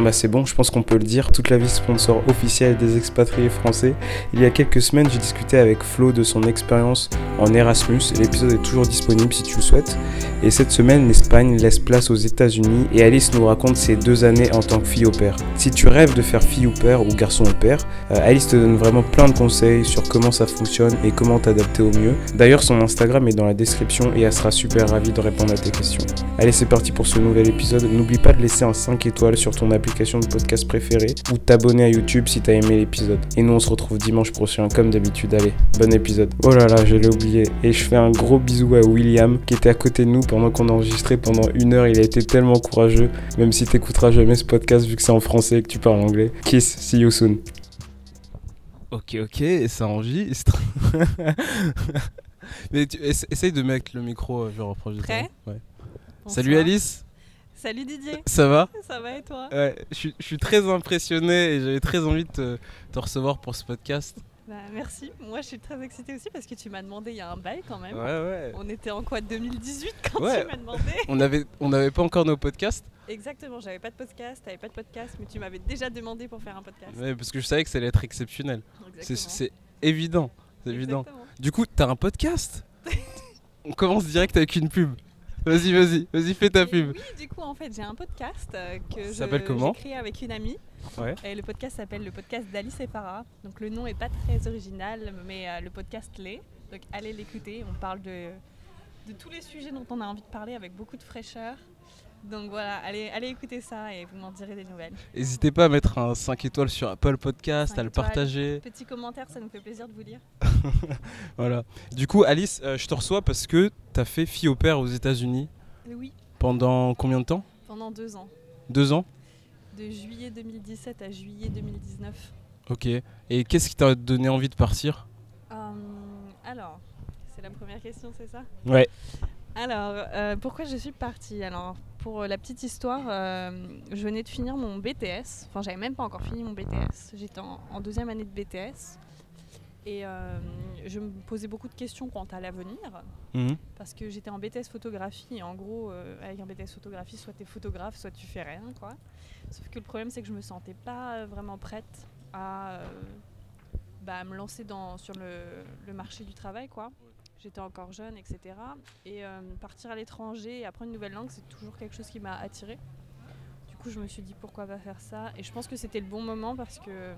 Bah c'est bon, je pense qu'on peut le dire, toute la vie sponsor officielle des expatriés français. Il y a quelques semaines, j'ai discuté avec Flo de son expérience en Erasmus l'épisode est toujours disponible si tu le souhaites. Et cette semaine, l'Espagne laisse place aux États-Unis et Alice nous raconte ses deux années en tant que fille au père. Si tu rêves de faire fille au père ou garçon au père, euh, Alice te donne vraiment plein de conseils sur comment ça fonctionne et comment t'adapter au mieux. D'ailleurs, son Instagram est dans la description et elle sera super ravie de répondre à tes questions. Allez, c'est parti pour ce nouvel épisode. N'oublie pas de laisser un 5 étoiles sur ton application de podcast préférée ou t'abonner à YouTube si t'as aimé l'épisode. Et nous, on se retrouve dimanche prochain comme d'habitude. Allez, bon épisode. Oh là là, je l'ai oublié. Et je fais un gros bisou à William qui était à côté de nous pendant qu'on enregistrait pendant une heure. Il a été tellement courageux, même si t'écouteras jamais ce podcast vu que c'est en français et que tu parles anglais. Kiss, see you soon. Ok, ok, ça enregistre. Mais tu, essa- essaye de mettre le micro, euh, je Prêt? Ouais. Bonsoir. Salut Alice, Salut Didier. ça va Ça va et toi Ouais, je suis- je suis très impressionné et j'avais très envie de te, te recevoir pour ce podcast. Bah, Merci. Moi, je suis très excitée aussi parce que tu m'as demandé il y a un bail quand même. Ouais, ouais. On était en quoi 2018 quand Ouais. tu m'as demandé On avait, on n'avait pas encore nos podcasts, Exactement. J'avais pas de podcast, t'avais pas de podcast, mais tu m'avais déjà demandé pour faire un podcast. ouais, parce que je savais que ça allait être exceptionnel. C'est évident, c'est évident. Du coup, t'as un podcast On commence direct avec une pub. Vas-y, vas-y, vas-y, fais ta Et pub. Oui, du coup, en fait, j'ai un podcast euh, que Ça je- s'appelle comment j'ai créé avec une amie. Ouais. Et le podcast s'appelle le podcast d'Alice et Farah. Donc le nom est pas très original, mais euh, le podcast l'est. Donc allez l'écouter. On parle de, de tous les sujets dont on a envie de parler avec beaucoup de fraîcheur. Donc voilà, allez, allez écouter ça et vous m'en direz des nouvelles. N'hésitez pas à mettre un 5 étoiles sur Apple Podcast, à le étoiles. partager. Petit commentaire, ça nous fait plaisir de vous lire. Voilà. Du coup, Alice, euh, je te reçois parce que t'as fait fille au père aux États-Unis Et oui, pendant combien de temps? Pendant deux ans. Deux ans? De juillet 2017 à juillet 2019. Ok. Et qu'est-ce qui t'a donné envie de partir? Euh, alors, c'est la première question, c'est ça? Ouais. Alors, euh, pourquoi je suis partie? Alors, pour euh, la petite histoire, euh, je venais de finir mon BTS. Enfin, j'avais même pas encore fini mon BTS. J'étais en, en deuxième année de BTS. Et euh, je me posais beaucoup de questions quant à l'avenir. Mhm. Parce que j'étais en BTS photographie. Et en gros, euh, avec un BTS photographie, soit tu es photographe, soit tu fais rien. quoi. Sauf que le problème, c'est que je me sentais pas vraiment prête à euh, bah, me lancer dans, sur le, le marché du travail. quoi. J'étais encore jeune, etc. Et euh, partir à l'étranger et apprendre une nouvelle langue, c'est toujours quelque chose qui m'a attirée. Du coup, je me suis dit pourquoi pas faire ça? Et je pense que c'était le bon moment parce que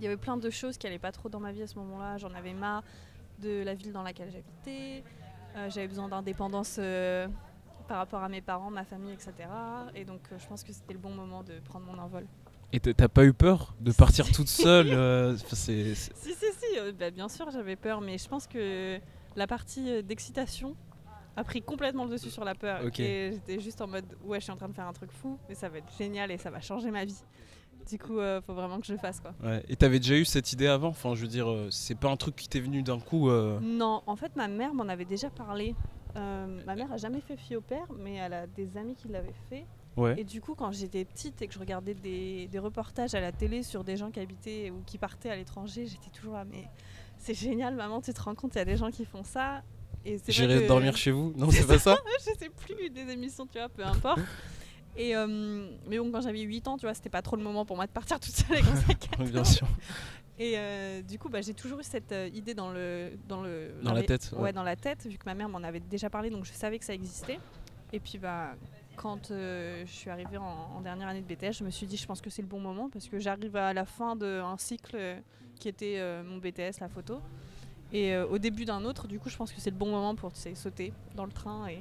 il y avait plein de choses qui allaient pas trop dans ma vie à ce moment-là. J'en avais marre de la ville dans laquelle j'habitais. Euh, J'avais besoin d'indépendance euh, par rapport à mes parents, ma famille, etc. Et donc, euh, je pense que c'était le bon moment de prendre mon envol. Et t'as pas eu peur de partir toute seule enfin, c'est- c'est- Si, si, si, bah, bien sûr, j'avais peur, mais je pense que la partie euh, d'excitation a pris complètement le dessus sur la peur. Et j'étais juste en mode, ouais, je suis en train de faire un truc fou, mais ça va être génial et ça va changer ma vie. Du coup, euh, faut vraiment que je le fasse, quoi. ouais. Et t'avais déjà eu cette idée avant? Enfin, je veux dire, euh, c'est pas un truc qui t'est venu d'un coup. euh, Non, en fait, ma mère m'en avait déjà parlé. Ma mère a jamais fait fille au père, mais elle a des amis qui l'avaient fait. Ouais. Et du coup, quand j'étais petite et que je regardais des, des reportages à la télé sur des gens qui habitaient ou qui partaient à l'étranger, j'étais toujours là, mais c'est génial, maman, tu te rends compte, il y a des gens qui font ça. J'irai que- dormir chez vous Non, c'est pas ça je sais plus des émissions, tu vois, peu importe. Et euh, mais bon, quand j'avais 8 ans, tu vois, c'était pas trop le moment pour moi de partir toute seule avec mon. Bien sûr. Et euh, du coup, bah, j'ai toujours eu cette euh, idée dans le dans le Dans la tête, Ouais. ouais. dans la tête, vu que ma mère m'en avait déjà parlé, donc je savais que ça existait. Et puis bah quand euh, je suis arrivée en, en dernière année de BTS, je me suis dit, je pense que c'est le bon moment parce que j'arrive à la fin d'un cycle qui était euh, mon BTS, la photo, et euh, au début d'un autre. Du coup, je pense que c'est le bon moment pour tu sais, sauter dans le train et,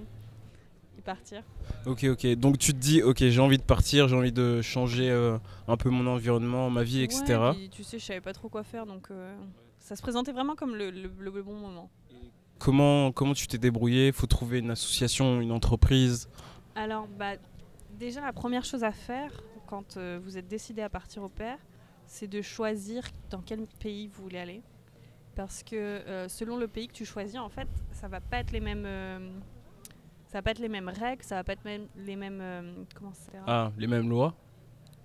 et partir. Ok, ok. Donc tu te dis, ok, j'ai envie de partir, j'ai envie de changer euh, un peu mon environnement, ma vie, etc. Ouais, puis, tu sais, je savais pas trop quoi faire, donc ça se présentait vraiment comme le- le- le bon moment. Comment, comment tu t'es débrouillé? Faut trouver une association, une entreprise. Alors, bah, déjà, la première chose à faire quand vous êtes décidé à partir au pair, c'est de choisir dans quel pays vous voulez aller. Parce que euh, selon le pays que tu choisis, en fait, ça va pas être les mêmes, euh, ça va pas être les mêmes règles, ça va pas être même, les mêmes, euh, comment ça s'appelle? Ah, les mêmes lois?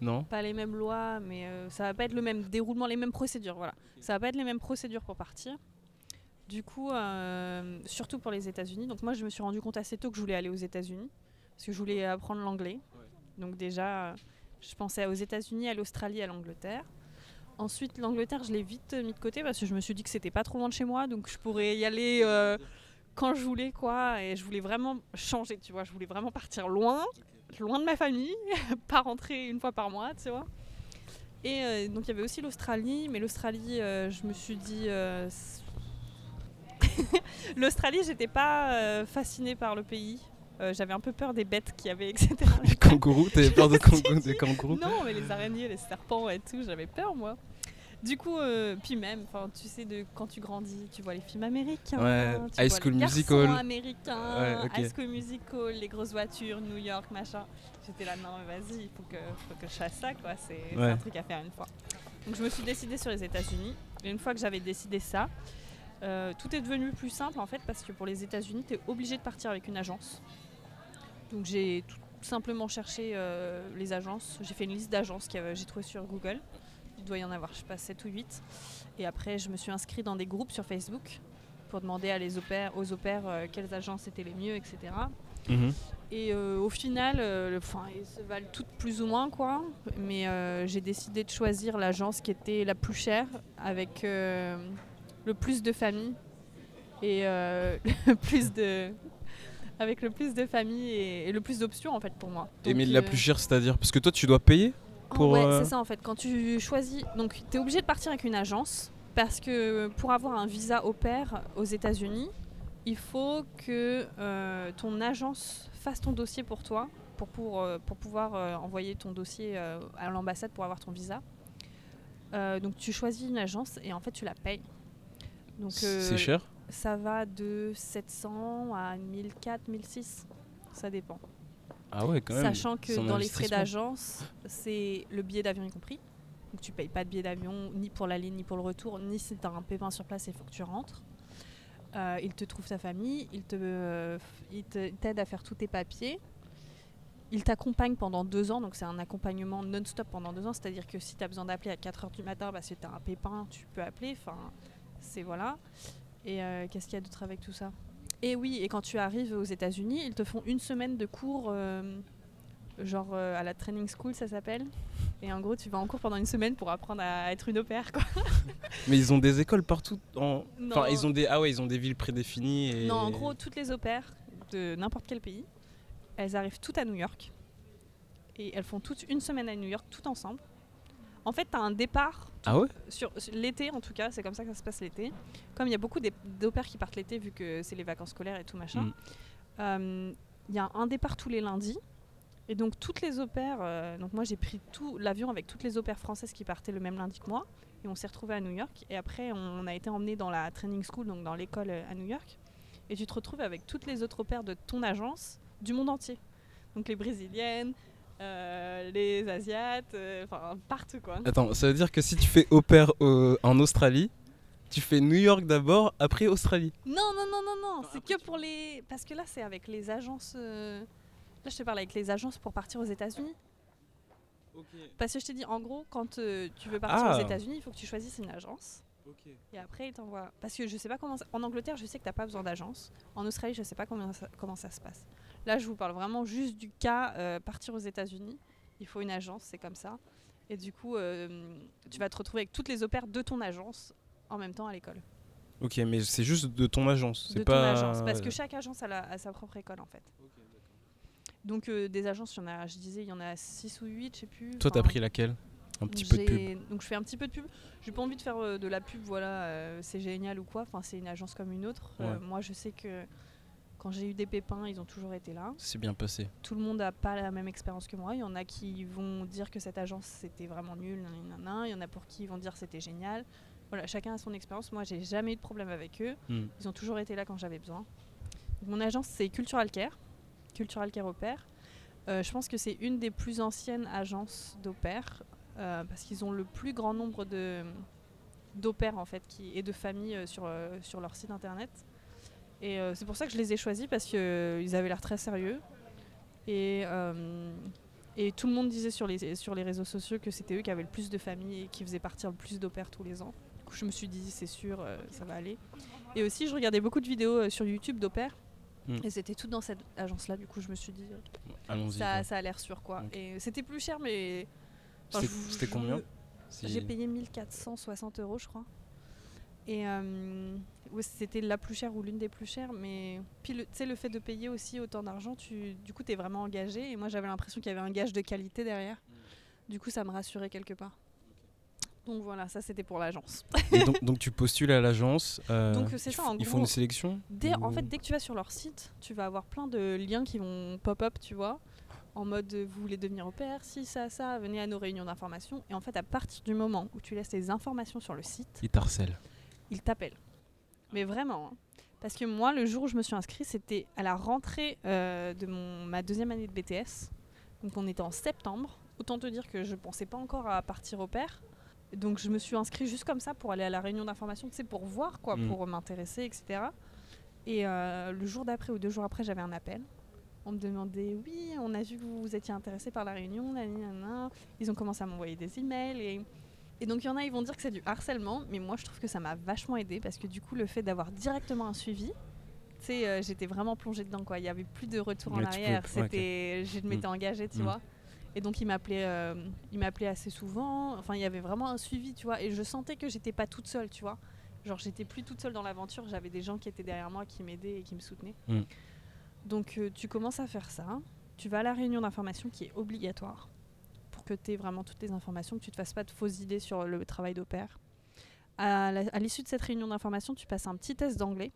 Non? Pas les mêmes lois, mais ça va pas être le même déroulement, les mêmes procédures. Voilà, ça va pas être les mêmes procédures pour partir. Du coup, surtout pour les États-Unis. Donc moi, je me suis rendu compte assez tôt que je voulais aller aux États-Unis parce que je voulais apprendre l'anglais. Donc déjà, Je pensais aux États-Unis, à l'Australie, à l'Angleterre. Ensuite, l'Angleterre, je l'ai vite mis de côté parce que je me suis dit que c'était pas trop loin de chez moi, donc je pourrais y aller euh, quand je voulais, quoi. Et je voulais vraiment changer, tu vois. Je voulais vraiment partir loin, loin de ma famille, pas rentrer une fois par mois, tu vois. Et euh, donc il y avait aussi l'Australie, mais l'Australie, euh, je me suis dit. L'Australie, j'étais pas fascinée par le pays. Euh, J'avais un peu peur des bêtes qu'il y avait, etc. Les kangourous, t'avais peur de kangourous, des kangourous Non, mais les araignées, les serpents et tout, j'avais peur moi. Du coup, euh, puis même, tu sais, de quand tu grandis, tu vois les films américains, Ouais, tu High vois School les Musical. américains, Ouais. High School Musical, les grosses voitures, New York, machin. J'étais là, non, mais vas-y, il faut que, faut que je fasse ça, quoi. C'est c'est Ouais. un truc à faire une fois. Donc je me suis décidée sur les États-Unis. Et une fois que j'avais décidé ça, euh, tout est devenu plus simple en fait, parce que pour les États-Unis, tu es obligé de partir avec une agence. Donc j'ai tout simplement cherché euh, les agences. J'ai fait une liste d'agences que j'ai trouvé sur Google. Il doit y en avoir, je sais pas, 7 ou 8. Et après, je me suis inscrite dans des groupes sur Facebook pour demander à les opères, aux opères euh, quelles agences étaient les mieux, etc. Mhm. Et euh, au final, euh, elles se valent toutes plus ou moins, quoi. Mais j'ai décidé de choisir l'agence qui était la plus chère, avec le plus de familles et le plus de, avec le plus de familles et, et le plus d'options en fait pour moi. Et mais la euh, plus chère, c'est-à-dire Parce que toi, tu dois payer Oh, pour, ouais, euh, c'est ça en fait. Quand tu choisis, donc tu es obligé de partir avec une agence parce que pour avoir un visa au pair aux États-Unis, il faut que euh, ton agence fasse ton dossier pour toi pour, pour, pour pouvoir euh, envoyer ton dossier euh, à l'ambassade pour avoir ton visa. Donc tu choisis une agence et en fait tu la payes. C'est cher? Ça va de 700 à 1004, 1006. Ça dépend. Ah ouais, quand même. Sachant que dans les frais d'agence, c'est le billet d'avion y compris. Donc tu payes pas de billet d'avion ni pour l'aller ni pour le retour, ni si tu as un pépin sur place, il faut que tu rentres. Euh, il te trouve ta famille, il te, euh, t'aide à faire tous tes papiers. Il t'accompagne pendant deux ans, donc c'est un accompagnement non-stop pendant deux ans. C'est-à-dire que si tu as besoin d'appeler à 4h du matin parce que tu as un pépin, tu peux appeler. Enfin, c'est voilà. Et euh, qu'est-ce qu'il y a d'autre avec tout ça? Et oui, et quand tu arrives aux États-Unis, ils te font une semaine de cours, euh, genre euh, à la training school, ça s'appelle. Et en gros, tu vas en cours pendant une semaine pour apprendre à être une au pair, quoi. Mais ils ont des écoles partout. En... Non. Enfin, ils ont des. Ah ouais, ils ont des villes prédéfinies. Et... Non, en gros, toutes les au pairs de n'importe quel pays, elles arrivent toutes à New York. Et elles font toutes une semaine à New York, toutes ensemble. En fait, tu as un départ Ah ouais sur, sur l'été en tout cas, c'est comme ça que ça se passe l'été. Comme il y a beaucoup d'au qui partent l'été vu que c'est les vacances scolaires et tout machin, Mm. euh, il y a un départ tous les lundis. Et donc toutes les pairs, euh, donc moi j'ai pris tout l'avion avec toutes les pairs françaises qui partaient le même lundi que moi. Et on s'est retrouvés à New York. Et après, on a été emmenés dans la training school, donc dans l'école euh, à New York. Et tu te retrouves avec toutes les autres au pairs de ton agence du monde entier. Donc les brésiliennes, euh, les asiates, euh, enfin partout quoi. Attends, ça veut dire que si tu fais au pair euh, en Australie, tu fais New York d'abord, après Australie. Non, non, non, non, non, c'est que pour les. Parce que là, c'est avec les agences. euh, Là, je te parle avec les agences pour partir aux États-Unis. Parce que je t'ai dit, en gros, quand euh, tu veux partir Ah. aux États-Unis, il faut que tu choisisses une agence. Et après, ils t'envoient. Parce que je sais pas comment. ça- En Angleterre, je sais que t'as pas besoin d'agence. En Australie, je sais pas comment ça, comment ça se passe. Là, je vous parle vraiment juste du cas euh, partir aux États-Unis. Il faut une agence, c'est comme ça. Et du coup, euh, tu vas te retrouver avec toutes les opères de ton agence en même temps à l'école. Ok, mais c'est juste de ton agence. de C'est ton pas. agence. Parce que chaque agence a, la- a sa propre école en fait. Donc euh, des agences, il y en a, je disais, il y en a 6 ou 8, je sais plus. Toi, t'as pris laquelle? Un petit peu de pub. Donc je fais un petit peu de pub. J'ai pas envie de faire euh, de la pub, voilà, euh, c'est génial ou quoi. Enfin, c'est une agence comme une autre. Euh, moi, je sais que quand j'ai eu des pépins, ils ont toujours été là. C'est bien passé. Tout le monde n'a pas la même expérience que moi. Il y en a qui vont dire que cette agence c'était vraiment nul, nanana. il y en a pour qui ils vont dire c'était génial. Voilà, chacun a son expérience. Moi, j'ai jamais eu de problème avec eux. Hmm. Ils ont toujours été là quand j'avais besoin. Donc, mon agence, c'est Cultural Care. Cultural Care au pair. Euh, je pense que c'est une des plus anciennes agences d'au pair euh, parce qu'ils ont le plus grand nombre de d'au pair en fait qui, et de familles euh, sur, euh, sur leur site internet. Et euh, c'est pour ça que je les ai choisis parce qu'ils avaient l'air très sérieux. Et, euh, et tout le monde disait sur les, sur les réseaux sociaux que c'était eux qui avaient le plus de familles et qui faisaient partir le plus d'au pair tous les ans. Du coup, je me suis dit, c'est sûr, euh, ça va aller. Et aussi, je regardais beaucoup de vidéos euh, sur YouTube d'au pair. Mm. Et c'était tout dans cette agence-là, du coup, je me suis dit, ça, ça a l'air sûr, quoi. Et c'était plus cher, mais. enfin, C'était combien J'ai payé 1460 euros, je crois. Et euh, ouais, c'était la plus chère ou l'une des plus chères. Mais puis, le- tu sais, le fait de payer aussi autant d'argent, tu, du coup, tu es vraiment engagé. Et moi, j'avais l'impression qu'il y avait un gage de qualité derrière. Du coup, ça me rassurait quelque part. Donc voilà, ça c'était pour l'agence. Donc, donc tu postules à l'agence. euh, Donc, c'est ils ça, en Ils font une sélection Dès, en fait, dès que tu vas sur leur site, tu vas avoir plein de liens qui vont pop-up, tu vois, en mode euh, vous voulez devenir au pair, si ça, ça, venez à nos réunions d'information. Et en fait, à partir du moment où tu laisses tes informations sur le site, Ils t'harcèlent. Ils t'appellent. Mais vraiment. hein. Parce que moi, le jour où je me suis inscrite, c'était à la rentrée euh, de mon, ma deuxième année de BTS. Donc on était en septembre. Autant te dire que je pensais pas encore à partir au pair. Donc je me suis inscrite juste comme ça pour aller à la réunion d'information, tu sais, pour voir, quoi, Mm. pour m'intéresser, etc. Et euh, le jour d'après ou deux jours après, j'avais un appel. On me demandait, oui, on a vu que vous étiez intéressé par la réunion. Ils ont commencé à m'envoyer des emails et et donc il y en a, ils vont dire que c'est du harcèlement, mais moi je trouve que ça m'a vachement aidé parce que du coup le fait d'avoir directement un suivi, tu sais, euh, j'étais vraiment plongée dedans quoi. Il y avait plus de retour en arrière. C'était, je m'étais engagée, tu Mm. vois. Et donc il m'appelait, euh, il m'appelait assez souvent. Enfin il y avait vraiment un suivi, tu vois. Et je sentais que j'étais pas toute seule, tu vois. Genre j'étais plus toute seule dans l'aventure. J'avais des gens qui étaient derrière moi, qui m'aidaient et qui me soutenaient. Mm. Donc euh, tu commences à faire ça. Tu vas à la réunion d'information qui est obligatoire que tu aies vraiment toutes les informations, que tu te fasses pas de fausses idées sur le travail d'au pair. À l'issue de cette réunion d'information, tu passes un petit test d'anglais.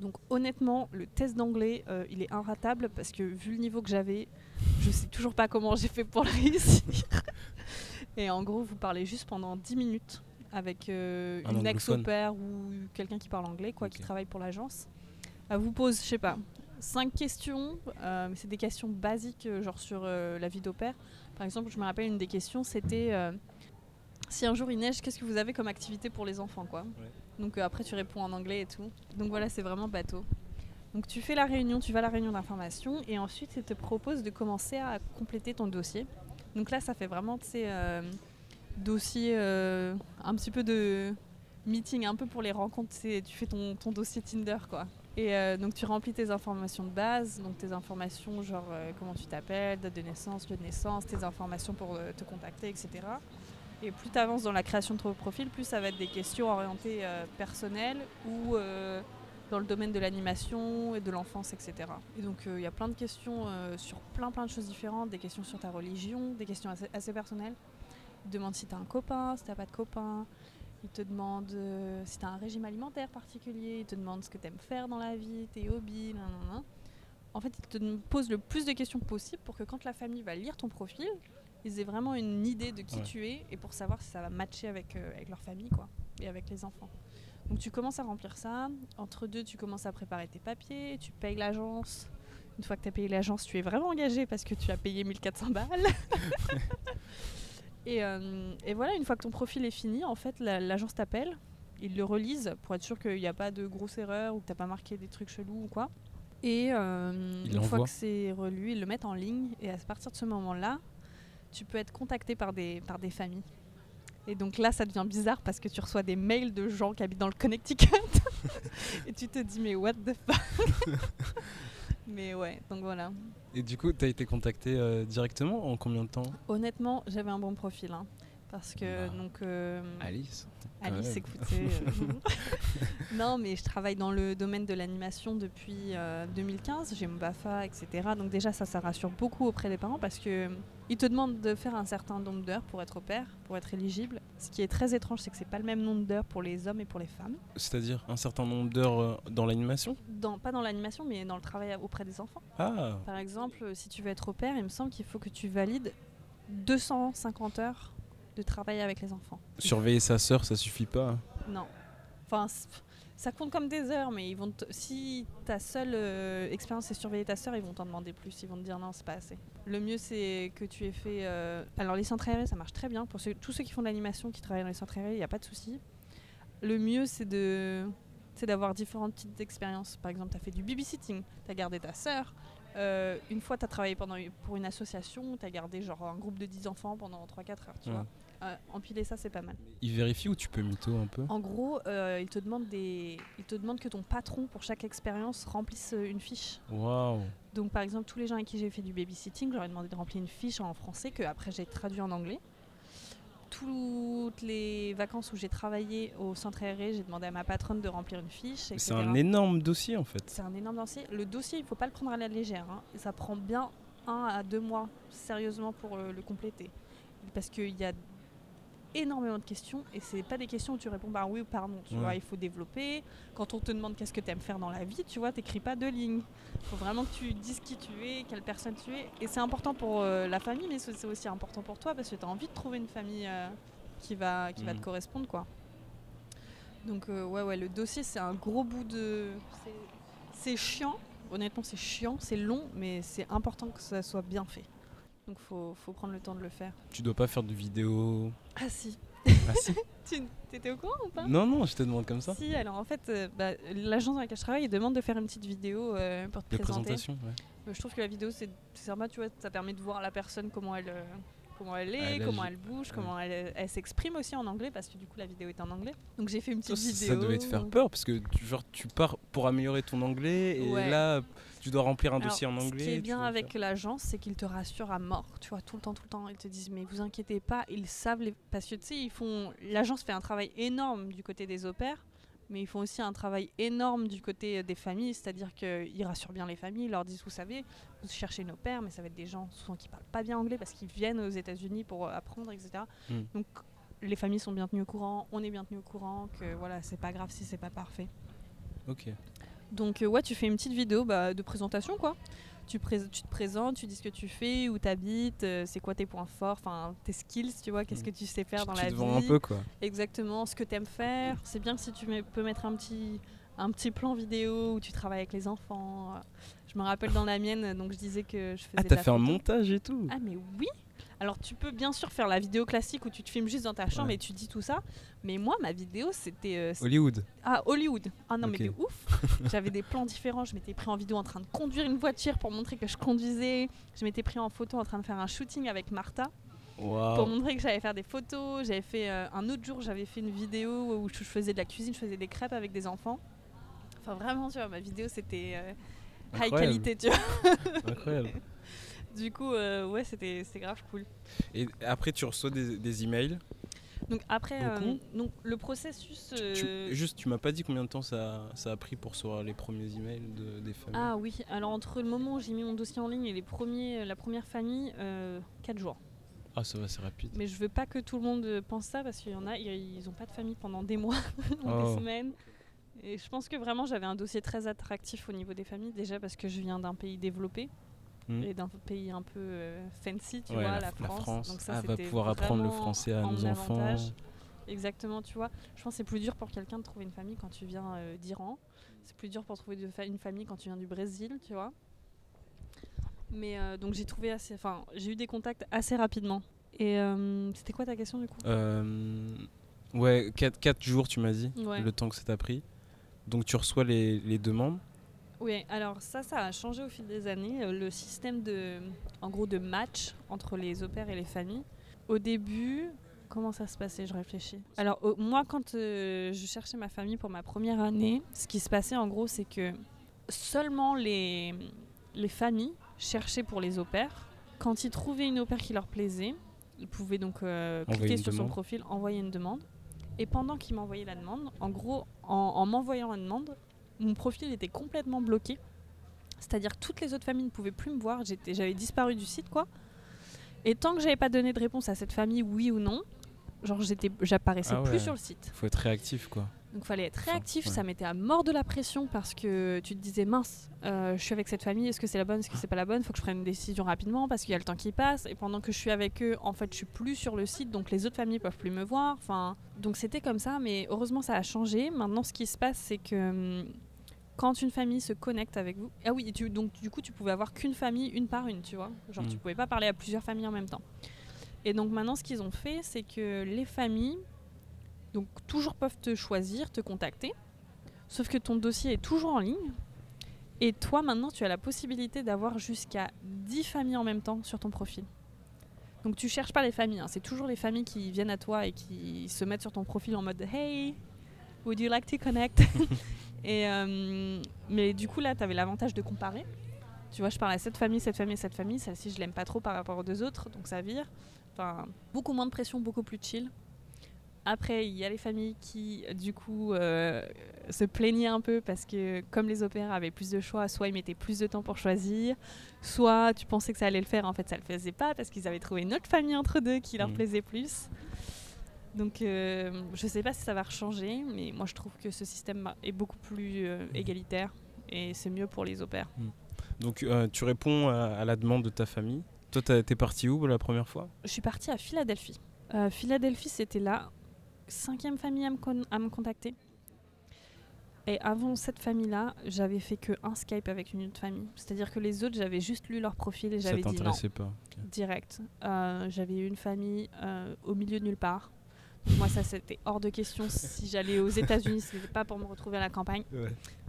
Donc honnêtement, le test d'anglais, euh, il est inratable parce que vu le niveau que j'avais, je sais toujours pas comment j'ai fait pour le réussir. Et en gros, vous parlez juste pendant 10 minutes avec euh, Un une ex au anglophone. pair ou quelqu'un qui parle anglais, quoi, qui travaille pour l'agence. Elle vous pose, je sais pas, cinq questions, euh, mais c'est des questions basiques, euh, genre sur euh, la vie d'au pair. Par exemple, je me rappelle une des questions, c'était euh, si un jour il neige, qu'est-ce que vous avez comme activité pour les enfants, quoi. Donc après, tu réponds en anglais et tout. Donc voilà, c'est vraiment bateau. Donc tu fais la réunion, tu vas à la réunion d'information et ensuite il te propose de commencer à compléter ton dossier. Donc là, ça fait vraiment, tu sais, dossier, un petit peu de meeting, un peu pour les rencontres. Tu fais ton, ton dossier Tinder, quoi. Et euh, donc tu remplis tes informations de base, donc tes informations genre euh, comment tu t'appelles, date de naissance, lieu de naissance, tes informations pour euh, te contacter, etc. Et plus tu avances dans la création de ton profil, plus ça va être des questions orientées personnelles ou dans le domaine de l'animation et de l'enfance, etc. Et donc il y a plein de questions sur plein plein de choses différentes, des questions sur ta religion, des questions assez, personnelles. Demandent si tu as un copain, si tu pas de copain. Ils te demandent euh, si tu as un régime alimentaire particulier. Ils te demandent ce que tu aimes faire dans la vie, tes hobbies, nan, nan, nan. En fait, ils te posent le plus de questions possible pour que quand la famille va lire ton profil, ils aient vraiment une idée de qui Ouais. tu es et pour savoir si ça va matcher avec, euh, avec leur famille quoi, et avec les enfants. Donc tu commences à remplir ça. Entre deux, tu commences à préparer tes papiers, tu payes l'agence. Une fois que tu as payé l'agence, tu es vraiment engagé parce que tu as payé 1400 balles. et, euh, et voilà, une fois que ton profil est fini, en fait, la- l'agence t'appelle. Ils le relisent pour être sûr qu'il n'y a pas de grosse erreur ou que tu n'as pas marqué des trucs chelous ou quoi. Et euh, une fois que c'est relu, ils le mettent en ligne. Et à partir de ce moment-là, tu peux être contacté par des, par des familles. Et donc là, ça devient bizarre parce que tu reçois des mails de gens qui habitent dans le Connecticut. et tu te dis, mais what the fuck? Mais ouais, donc voilà. Et du coup, tu as été contacté euh, directement en combien de temps? Honnêtement, j'avais un bon profil. hein, parce que, Bah, donc. euh, Alice Alice, écoutez. euh, non, mais je travaille dans le domaine de l'animation depuis euh, 2015. J'ai mon BAFA, etc. Donc déjà, ça, ça rassure beaucoup auprès des parents parce que euh, ils te demandent de faire un certain nombre d'heures pour être au pair, pour être éligible. Ce qui est très étrange, c'est que c'est pas le même nombre d'heures pour les hommes et pour les femmes. C'est-à-dire un certain nombre d'heures euh, dans l'animation? Dans, pas dans l'animation, mais dans le travail auprès des enfants. Ah Par exemple, euh, si tu veux être au pair, il me semble qu'il faut que tu valides 250 heures de travail avec les enfants. Surveiller sa sœur, ça suffit pas. Non. Enfin, ça compte comme des heures, mais ils vont si ta seule euh, expérience c'est surveiller ta sœur, ils vont t'en demander plus. Ils vont te dire non, c'est pas assez. Le mieux, c'est que tu aies fait. euh, Alors, les centres aérés, ça marche très bien. Pour ceux- tous ceux qui font de l'animation, qui travaillent dans les centres aérés, il n'y a pas de souci. Le mieux, c'est de c'est d'avoir différentes petites expériences. Par exemple, tu as fait du babysitting, tu as gardé ta sœur, euh, une fois, tu as travaillé pendant, pour une association, tu as gardé genre un groupe de 10 enfants pendant 3-4 heures, tu Ouais. vois. Euh, empiler ça, c'est pas mal. Il vérifie ou tu peux mytho un peu En gros, euh, il, te demande des... il te demande que ton patron, pour chaque expérience, remplisse euh, une fiche. Waouh Donc, par exemple, tous les gens avec qui j'ai fait du babysitting, j'aurais demandé de remplir une fiche en français que après j'ai traduit en anglais. Toutes les vacances où j'ai travaillé au centre aéré, j'ai demandé à ma patronne de remplir une fiche. C'est un énorme dossier en fait. C'est un énorme dossier. Le dossier, il faut pas le prendre à la légère. hein. Ça prend bien un à deux mois, sérieusement, pour le compléter. Parce qu'il y a énormément de questions et c'est pas des questions où tu réponds par oui ou par non. Tu Ouais. vois, il faut développer. Quand on te demande qu'est-ce que tu aimes faire dans la vie, tu vois, t'écris pas deux lignes. Il faut vraiment que tu dises qui tu es, quelle personne tu es. Et c'est important pour euh, la famille, mais c'est aussi important pour toi parce que tu as envie de trouver une famille euh, qui va, qui va te correspondre, quoi. Donc euh, ouais, ouais, le dossier c'est un gros bout de. C'est chiant, honnêtement c'est chiant, c'est long, mais c'est important que ça soit bien fait. Donc faut, faut prendre le temps de le faire. Tu dois pas faire de vidéo. Ah si, Ah si tu étais au courant ou pas? Non, non, je te demande comme ça. Si, alors en fait, euh, bah, l'agence dans laquelle je travaille, il demande de faire une petite vidéo euh, pour te De présenter. présentation, ouais. Euh, Je trouve que la vidéo c'est c'est sympa, tu vois, ça permet de voir la personne comment elle, comment elle est, elle comment elle bouge, comment elle, elle s'exprime aussi en anglais parce que du coup la vidéo est en anglais. Donc j'ai fait une petite ça- vidéo. ça devait te faire peur parce que tu, genre, tu pars pour améliorer ton anglais et Ouais. là tu dois remplir un Alors, dossier en anglais. Ce qui est bien avec l'agence, c'est qu'ils te rassurent à mort, tu vois, tout le temps, tout le temps. Ils te disent, mais vous inquiétez pas, ils savent, les... parce que tu sais, ils font. L'agence fait un travail énorme du côté des opères, mais ils font aussi un travail énorme du côté des familles, c'est-à-dire qu'ils rassurent bien les familles, ils leur disent, vous savez, vous cherchez une opère, mais ça va être des gens souvent qui parlent pas bien anglais parce qu'ils viennent aux États-Unis pour euh, apprendre, etc. Mm. Donc les familles sont bien tenues au courant, on est bien tenu au courant, que voilà, c'est pas grave si c'est pas parfait. Ok. Donc euh, ouais, tu fais une petite vidéo bah, de présentation quoi. Tu, pré- tu te présentes, tu dis ce que tu fais, où tu habites, c'est quoi tes points forts, enfin tes skills, tu vois, qu'est-ce Mm. que tu sais faire Tu- dans tu la te vie. vends un peu quoi. Exactement, ce que tu aimes faire. C'est bien si tu peux mettre un petit, un petit plan vidéo où tu travailles avec les enfants. Je me rappelle dans la mienne, donc je disais que je faisais Ah, t'as fait un montage et tout Ah mais oui alors tu peux bien sûr faire la vidéo classique où tu te filmes juste dans ta chambre Ouais. et tu dis tout ça, mais moi ma vidéo c'était euh, Hollywood. ah, Hollywood. Ah non, mais de ouf. J'avais des plans différents. Je m'étais pris en vidéo en train de conduire une voiture pour montrer que je conduisais. Je m'étais pris en photo en train de faire un shooting avec Martha pour montrer que j'allais faire des photos. J'avais fait euh, un autre jour, j'avais fait une vidéo où je faisais de la cuisine, je faisais des crêpes avec des enfants. Enfin, vraiment, tu vois, ma vidéo c'était euh, high qualité, tu vois. Incroyable. Du coup, euh, ouais, c'était grave cool. Et après tu reçois des, des emails. Donc, après, euh, donc, le processus. Tu- tu- euh, juste, tu m'as pas dit combien de temps ça, ça a pris pour recevoir les premiers emails de, des familles. Ah oui, alors entre le moment où j'ai mis mon dossier en ligne et les premiers, la première famille, 4 jours. Ah, ça va, c'est rapide. Mais je veux pas que tout le monde euh, pense ça parce qu'il y en a, ils ont pas de famille pendant des mois, Oh. des semaines. Et je pense que vraiment j'avais un dossier très attractif au niveau des familles, déjà parce que je viens d'un pays développé Hmm. et d'un pays un peu euh, fancy, tu Ouais, vois, la- la, la France. Donc ça, Ah, va pouvoir apprendre le français à en nos enfants. avantage. Exactement, tu vois. Je pense que c'est plus dur pour quelqu'un de trouver une famille quand tu viens euh, d'Iran. C'est plus dur pour trouver fa- une famille quand tu viens du Brésil, tu vois. Mais euh, donc j'ai trouvé assez, enfin j'ai eu des contacts assez rapidement. Et c'était quoi ta question du coup? Ouais, 4, jours tu m'as dit, Ouais. le temps que ça t'a pris. Donc tu reçois les, les demandes. Oui, alors ça, ça a changé au fil des années. Euh, Le système de, en gros, de match entre les opères et les familles. Au début, comment ça se passait? Je réfléchis. Alors au- moi, quand euh, je cherchais ma famille pour ma première année, ce qui se passait en gros, c'est que seulement les, les familles cherchaient pour les opères. Quand ils trouvaient une opère qui leur plaisait, ils pouvaient donc euh, cliquer sur son profil, envoyer une demande. Et pendant qu'ils m'envoyaient la demande, en gros, en, en m'envoyant la demande, mon profil était complètement bloqué. C'est-à-dire que toutes les autres familles ne pouvaient plus me voir. J'avais disparu du site, quoi. Et tant que j'avais pas donné de réponse à cette famille, oui ou non, genre j'étais, j'apparaissais Ah ouais. plus sur le site. Faut être réactif quoi. Donc fallait être réactif. ouais. Ça mettait à mort de la pression parce que tu te disais mince, euh, je suis avec cette famille. Est-ce que c'est la bonne? Est-ce que c'est pas la bonne? Faut que je prenne une décision rapidement parce qu'il y a le temps qui passe. Et pendant que je suis avec eux, en fait, je suis plus sur le site, donc les autres familles peuvent plus me voir. Enfin, donc c'était comme ça. Mais heureusement, ça a changé. Maintenant, ce qui se passe, c'est que hum, quand une famille se connecte avec vous, ah oui, tu- donc du coup, tu pouvais avoir qu'une famille, une par une, tu vois. Genre, Mm. tu pouvais pas parler à plusieurs familles en même temps. Et donc maintenant, ce qu'ils ont fait, c'est que les familles, donc toujours peuvent te choisir, te contacter, sauf que ton dossier est toujours en ligne. Et toi, maintenant, tu as la possibilité d'avoir jusqu'à 10 familles en même temps sur ton profil. Donc tu cherches pas les familles, hein. c'est toujours les familles qui viennent à toi et qui se mettent sur ton profil en mode Hey, would you like to connect? Et, euh, Mais du coup, là, tu avais l'avantage de comparer. Tu vois, je parle à cette famille, cette famille, cette famille. Celle-ci, je l'aime pas trop par rapport aux deux autres, donc ça vire. Enfin, beaucoup moins de pression, beaucoup plus chill. Après, il y a les familles qui, du coup, euh, se plaignaient un peu parce que, comme les opéras avaient plus de choix, soit ils mettaient plus de temps pour choisir, soit tu pensais que ça allait le faire, en fait, ça le faisait pas parce qu'ils avaient trouvé une autre famille entre deux qui leur Mhm. plaisait plus. Donc, euh, je sais pas si ça va changer, mais moi, je trouve que ce système est beaucoup plus euh, égalitaire et c'est mieux pour les opéras. Donc euh, tu réponds à, à la demande de ta famille. Toi, t'es parti où la première fois? Je suis partie à Philadelphie. Philadelphie, c'était la cinquième famille à me, con- à me contacter. Et avant cette famille-là, j'avais fait que un Skype avec une autre famille. C'est-à-dire que les autres, j'avais juste lu leur profil et Ça j'avais dit non, t'intéressait pas ok. direct. Euh, j'avais une famille euh, au milieu de nulle part. Moi, ça, c'était hors de question. si j'allais aux États-Unis, c'était pas pour me retrouver à la campagne.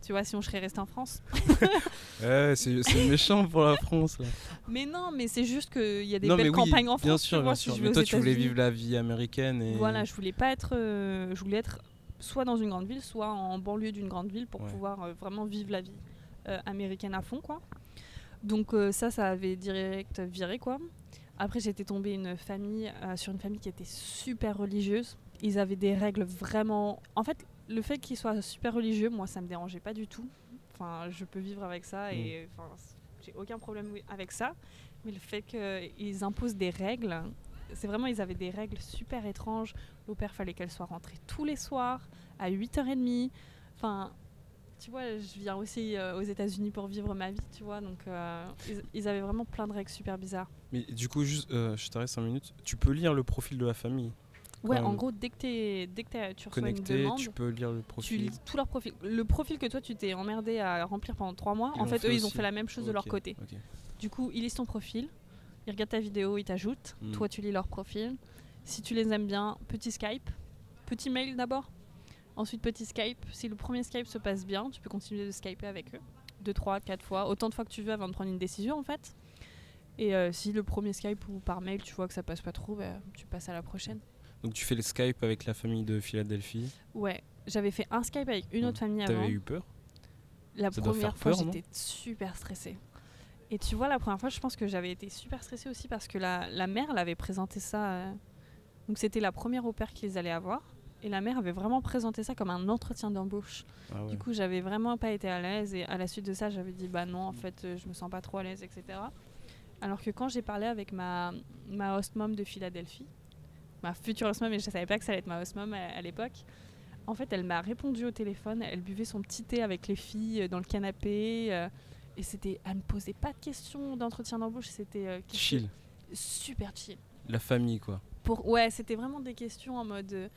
Tu vois, sinon je serais restée en France. Ouais, c'est méchant pour la France. Là. Mais non, mais c'est juste qu'il y a des non, belles oui, campagnes en France. bien sûr, vois, bien si sûr. vais Mais toi, tu voulais vivre la vie américaine et Voilà, je voulais pas être. euh, je voulais être soit dans une grande ville, soit en banlieue d'une grande ville pour Ouais. pouvoir euh, vraiment vivre la vie euh, américaine à fond, quoi. Donc ça, ça avait direct viré, quoi. Après, j'étais tombée une famille euh, sur une famille qui était super religieuse. Ils avaient des règles vraiment. En fait, le fait qu'ils soient super religieux, moi, ça me dérangeait pas du tout. Enfin, je peux vivre avec ça et enfin, j'ai aucun problème avec ça. Mais le fait qu'ils imposent des règles, c'est vraiment, ils avaient des règles super étranges. Au père, fallait qu'elle soit rentrée tous les soirs à 8h30. Enfin, tu vois, je viens aussi euh, aux États-Unis pour vivre ma vie, tu vois. Donc, euh, ils, ils avaient vraiment plein de règles super bizarres. Mais du coup, juste, euh, je t'arrête 5 minutes. Tu peux lire le profil de la famille? Ouais, en gros, dès que, t'es- dès que t'es- tu reçois une Connecté, demande, tu peux lire le tu profil. lis tout leur profil. Le profil que toi, tu t'es emmerdé à remplir pendant trois mois, Ils en fait, fait eux, ils ont fait la même chose de leur côté. ok. Du coup, ils lisent ton profil, ils regardent ta vidéo, ils t'ajoutent. Mm. Toi, tu lis leur profil. Si tu les aimes bien, petit Skype, petit mail d'abord. Ensuite, petit Skype. Si le premier Skype se passe bien, tu peux continuer de Skyper avec eux. Deux, trois, quatre fois. Autant de fois que tu veux avant de prendre une décision, en fait. Et euh, si le premier Skype ou par mail, tu vois que ça passe pas trop, bah, tu passes à la prochaine. Donc tu fais le Skype avec la famille de Philadelphie? Ouais, j'avais fait un Skype avec une autre famille avant. T'avais eu peur? La Ça première fois, j'étais super stressée. Et tu vois, la première fois, je pense que j'avais été super stressée aussi parce que la, la mère, elle avait présenté ça. euh, Donc, c'était la première au père qu'ils allaient avoir. Et la mère avait vraiment présenté ça comme un entretien d'embauche. Ah ouais. Du coup, j'avais vraiment pas été à l'aise. Et à la suite de ça, j'avais dit, bah non, en fait, euh, je me sens pas trop à l'aise, etc. Alors que quand j'ai parlé avec ma, ma host mom de Philadelphie, ma future host mom, et je savais pas que ça allait être ma host mom à, à l'époque, en fait, elle m'a répondu au téléphone. Elle buvait son petit thé avec les filles euh, dans le canapé. euh, et c'était, elle me posait pas de questions d'entretien d'embauche. C'était euh, Chill. super chill. La famille, quoi. Pour, ouais, c'était vraiment des questions en mode euh,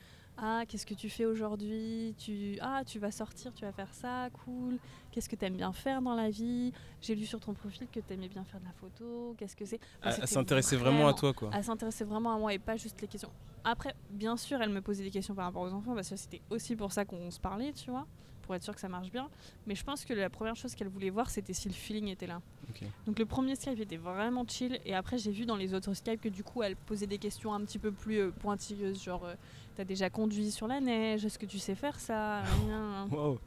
Ah, qu'est-ce que tu fais aujourd'hui? Tu, Ah, tu vas sortir, tu vas faire ça, cool. Qu'est-ce que tu aimes bien faire dans la vie? J'ai lu sur ton profil que tu aimais bien faire de la photo. Qu'est-ce que c'est? Enfin, c'était Elle s'intéressait vraiment à toi, quoi. Elle s'intéressait vraiment à moi et pas juste les questions. Après, bien sûr, elle me posait des questions par rapport aux enfants parce que c'était aussi pour ça qu'on se parlait, tu vois, pour être sûr que ça marche bien. Mais je pense que la première chose qu'elle voulait voir, c'était si le feeling était là. Donc le premier Skype était vraiment chill et après j'ai vu dans les autres Skype que du coup elle posait des questions un petit peu plus euh, pointilleuses genre euh, t'as déjà conduit sur la neige, est-ce que tu sais faire ça? Wow.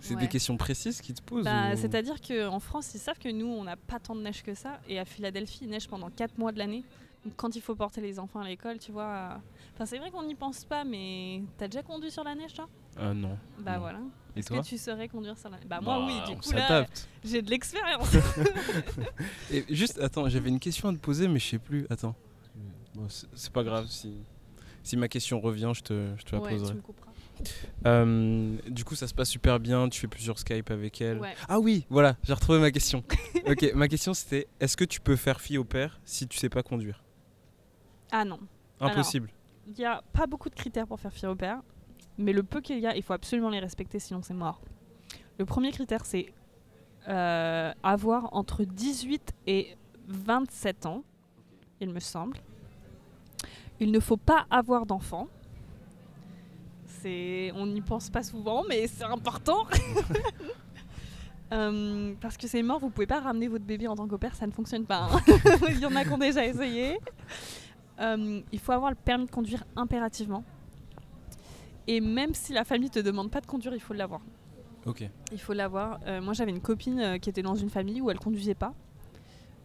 C'est Ouais. des questions précises qu'ils te posent Bah, ou- C'est-à-dire qu'en France ils savent que nous on n'a pas tant de neige que ça et à Philadelphie il neige pendant 4 mois de l'année. Donc quand il faut porter les enfants à l'école tu vois... euh, Enfin c'est vrai qu'on n'y pense pas mais t'as déjà conduit sur la neige toi? Ah non. Bah Non. voilà. Est-ce que tu saurais conduire sur la neige Bah moi Bah, oui du coup là j'ai de l'expérience. Et juste, attends, j'avais une question à te poser, mais je sais plus. Attends. Bon, c'est pas grave. Si, si ma question revient, je te, je te la ouais, tu poserai. me couperas. Euh, du coup, ça se passe super bien. Tu fais plusieurs Skype avec elle. Ouais. Ah oui, voilà, j'ai retrouvé ma question. ok, ma question c'était est-ce que tu peux faire fille au père si tu sais pas conduire? Ah non. Impossible. Il n'y a pas beaucoup de critères pour faire fille au père, mais le peu qu'il y a, il faut absolument les respecter, sinon c'est mort. Le premier critère, c'est euh, avoir entre 18 et 27 ans, il me semble. Il ne faut pas avoir d'enfant. On n'y pense pas souvent, mais c'est important. Euh, parce que c'est mort, vous pouvez pas ramener votre bébé en tant qu'opère, ça ne fonctionne pas. hein. Il y en a qui ont déjà essayé. Euh, il faut avoir le permis de conduire impérativement. Et même si la famille te demande pas de conduire, il faut l'avoir. Ok. Il faut l'avoir. Euh, moi, j'avais une copine euh, qui était dans une famille où elle conduisait pas.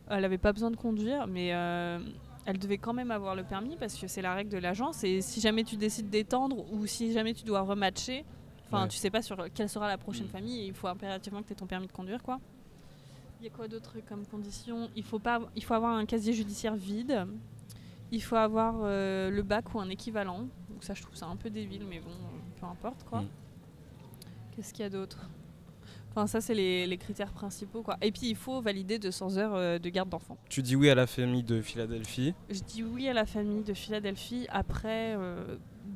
Elle n'avait pas besoin de conduire, mais euh, elle devait quand même avoir le permis parce que c'est la règle de l'agence. Et si jamais tu décides d'étendre ou si jamais tu dois rematcher, enfin, Ouais. tu sais pas sur quelle sera la prochaine Mm. famille, il faut impérativement que tu aies ton permis de conduire, quoi. Il y a quoi d'autre comme condition? Il faut pas, il faut avoir un casier judiciaire vide. Il faut avoir euh, le bac ou un équivalent. Donc ça, je trouve ça un peu débile, mais bon, euh, peu importe, quoi. Mm. Qu'est-ce qu'il y a d'autre? Enfin, ça, c'est les, les critères principaux, quoi. Et puis, il faut valider 200 heures euh, de garde d'enfants. Tu dis oui à la famille de Philadelphie. Je dis oui à la famille de Philadelphie après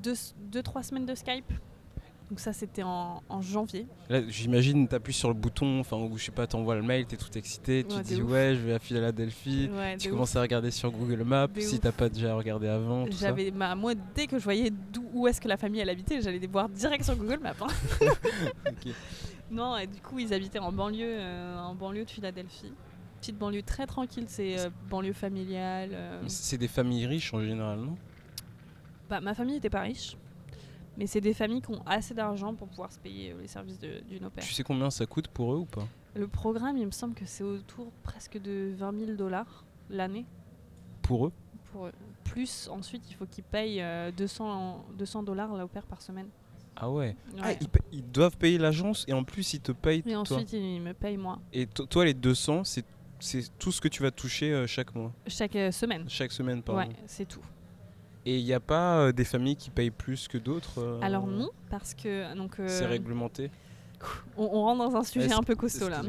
2-3 semaines de Skype. Donc ça, c'était en, en janvier. Là, j'imagine, t'appuies sur le bouton, enfin, ou je sais pas, t'envoies le mail, t'es tout excité, tu Ouais, dis ouais, je vais à Philadelphie. Ouais, Tu commences à regarder sur Google Maps De si t'as pas déjà regardé avant. J'avais, bah, moi, dès que je voyais où est-ce que la famille elle habitait, j'allais les voir direct sur Google Maps. hein. Non, et du coup, ils habitaient en banlieue, euh, en banlieue de Philadelphie. Petite banlieue très tranquille, c'est euh, banlieue familiale. euh. C'est des familles riches en général, non? Bah, ma famille n'était pas riche, mais c'est des familles qui ont assez d'argent pour pouvoir se payer euh, les services d'une opère. Tu sais combien ça coûte pour eux ou pas? Le programme, il me semble que c'est autour presque de 20 000 dollars l'année. Pour eux? Pour eux. Plus, ensuite, il faut qu'ils payent euh, 200 200 dollars la opère par semaine. Ah ouais. Ah, ils, doivent payer l'agence et en plus ils te payent Et toi. ensuite, ils me payent moi, Et to- toi, les 200, c'est c'est tout ce que tu vas toucher euh, chaque mois, chaque euh, semaine. chaque semaine, pardon. Ouais, c'est tout. Et il n'y a pas euh, des familles qui payent plus que d'autres euh, Alors non, parce que donc euh, C'est réglementé. on, on rentre dans un sujet un peu costaud là.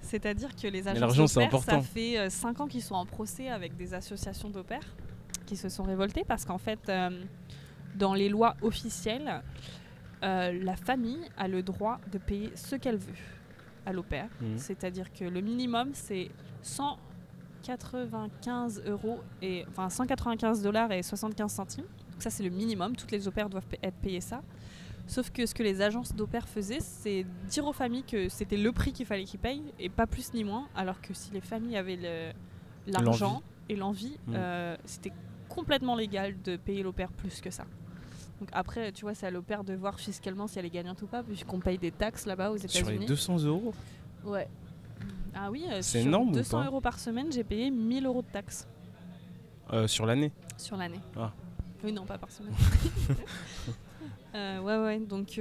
C'est-à-dire que les l'argent, agences c'est d'opère, ça fait 5 ans qu'ils sont en procès avec des associations d'opères qui se sont révoltées parce qu'en fait, dans les lois officielles, la famille a le droit de payer ce qu'elle veut à l'opère. Mhm. C'est-à-dire que le minimum, c'est 195 euros et enfin 195 dollars et 75 centimes. Donc ça, c'est le minimum. Toutes les opères doivent être payées ça. Sauf que ce que les agences d'opères faisaient, c'est dire aux familles que c'était le prix qu'il fallait qu'ils payent et pas plus ni moins. Alors que si les familles avaient l'argent et l'envie, Mhm. euh, c'était complètement légal de payer l'opère plus que ça. Donc après, tu vois, c'est à l'opère de voir fiscalement si elle est gagnante ou pas, puisqu'on paye des taxes là-bas aux Sur les États-Unis. 200 euros? Ouais. Ah oui, euh, C'est sur énorme ou 200 pas euros par semaine, j'ai payé 1000 euros de taxes euh, sur l'année. sur l'année. Ah. Oui, non, pas par semaine. Euh, ouais, ouais, donc,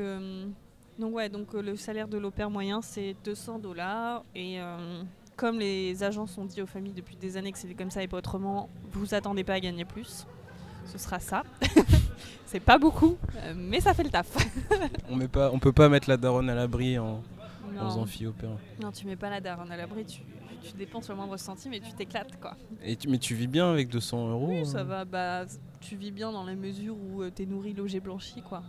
donc, ouais, donc euh, le salaire de l'opère moyen, c'est 200 dollars. Et euh, comme les agences ont dit aux familles depuis des années que c'était comme ça et pas autrement, vous attendez pas à gagner plus. Ce sera ça. c'est pas beaucoup, euh, mais ça fait le taf. On met pas, on peut pas mettre la daronne à l'abri en, en Non, faisant fille non, tu mets pas la daronne à l'abri, tu, tu dépenses le moindre centime et tu t'éclates, quoi. Et tu- mais tu vis bien avec 200 euros Oui, ça euh va. Bah, tu vis bien dans la mesure où tu t'es nourri, logé, blanchi, quoi.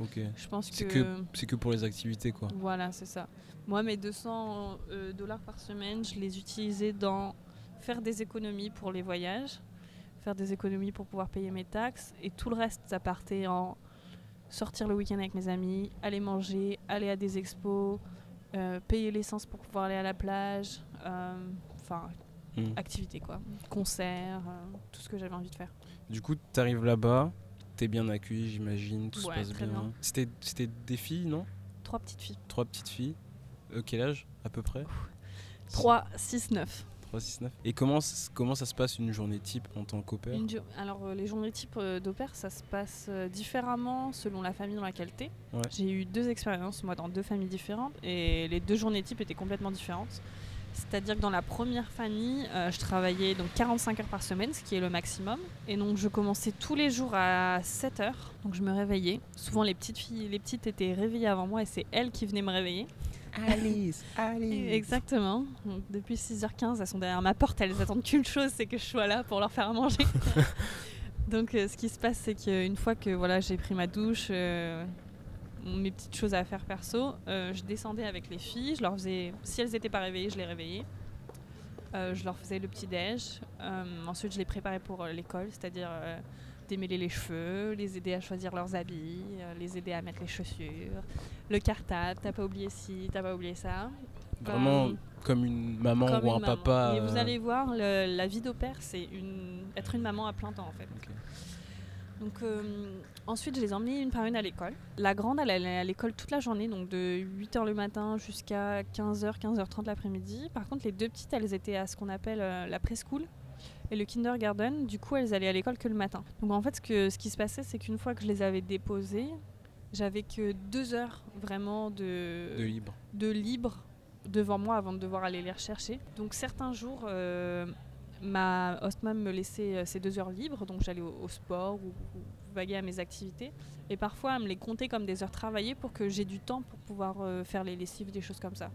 Ok. Je pense C'est que... que, c'est que pour les activités quoi. Voilà, c'est ça. Moi, mes 200 euh, dollars par semaine, je les utilisais dans faire des économies pour les voyages, faire des économies pour pouvoir payer mes taxes, et tout le reste, ça partait en sortir le week-end avec mes amis, aller manger, aller à des expos, euh, payer l'essence pour pouvoir aller à la plage, euh, enfin, Hmm. activités quoi, concerts, euh, tout ce que j'avais envie de faire. Du coup, t'arrives là-bas, t'es bien accueilli, j'imagine, tout Ouais, se passe bien. bien. C'était, c'était des filles, non? Trois petites filles. Trois petites filles. Euh, quel âge à peu près? 3, 6, 9. 3, 6, 9. Et comment, comment ça se passe une journée type en tant qu'opère Alors, euh, les journées types euh, d'opère, ça se passe euh, différemment selon la famille dans laquelle Ouais. J'ai eu deux expériences, moi, dans deux familles différentes, et les deux journées types étaient complètement différentes. C'est-à-dire que dans la première famille, euh, je travaillais donc 45 heures par semaine, ce qui est le maximum. Et donc, je commençais tous les jours à 7 heures. Donc, je me réveillais. Souvent, les petites filles, les petites étaient réveillées avant moi, et c'est elles qui venaient me réveiller. Alice, Alice. Exactement. Donc, depuis 6h15, elles sont derrière ma porte, elles attendent qu'une chose, c'est que je sois là pour leur faire à manger. Donc euh, ce qui se passe, c'est qu'une fois que voilà, j'ai pris ma douche, euh, mes petites choses à faire perso, euh, je descendais avec les filles, je leur faisais, si elles n'étaient pas réveillées, je les réveillais. Je leur faisais le petit déj. Ensuite, je les préparais pour l'école, c'est-à-dire démêler les cheveux, les aider à choisir leurs habits, euh, les aider à mettre les chaussures, le cartable, t'as pas oublié ci, t'as pas oublié ça. Vraiment Ben, comme une maman comme ou une un maman. papa. Mais vous euh, allez voir, le- la vie d'opère, c'est une... être une maman à plein temps en fait. Donc euh, ensuite, je les ai emmenés une par une à l'école. La grande, elle allait à l'école toute la journée, donc de 8h le matin jusqu'à 15h, 15h30 l'après-midi. Par contre, les deux petites, elles étaient à ce qu'on appelle euh, la preschool et le kindergarten. Du coup, elles allaient à l'école que le matin. Donc en fait, ce, que, ce qui se passait, c'est qu'une fois que je les avais déposées, j'avais que deux heures vraiment de, De libre. de libre devant moi avant de devoir aller les rechercher. Donc certains jours, euh, ma hostmam me laissait euh, ces deux heures libres, donc j'allais au, au sport ou, ou vaguer à mes activités. Et parfois, elle me les comptait comme des heures travaillées pour que j'ai du temps pour pouvoir euh, faire les lessives, des choses comme ça.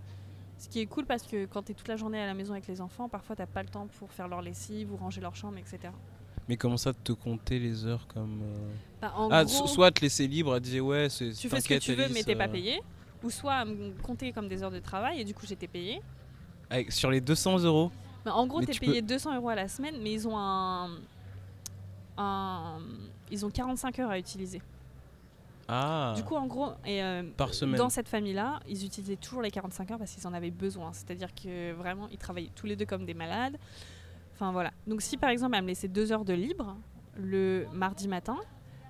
Ce qui est cool parce que quand tu es toute la journée à la maison avec les enfants, parfois t'as pas le temps pour faire leur lessive ou ranger leur chambre, etc. Mais comment ça te compter les heures comme. euh, Bah, en Ah, gros, soit te laisser libre, elle disait ouais, c'est. tu fais ce que tu veux, mais t'es pas euh, payé. Ou soit à me compter comme des heures de travail et du coup j'étais avec- sur les 200 euros. Bah, en gros, Mais tu es tu payé 200 euros à la semaine, mais ils ont un, un- Ils ont 45 heures à utiliser. Ah. Du coup, en gros, et, euh, par semaine. dans cette famille-là, ils utilisaient toujours les 45 heures parce qu'ils en avaient besoin. C'est-à-dire que vraiment, ils travaillaient tous les deux comme des malades. Enfin voilà. Donc, si par exemple, elle me laissait deux heures de libre le mardi matin,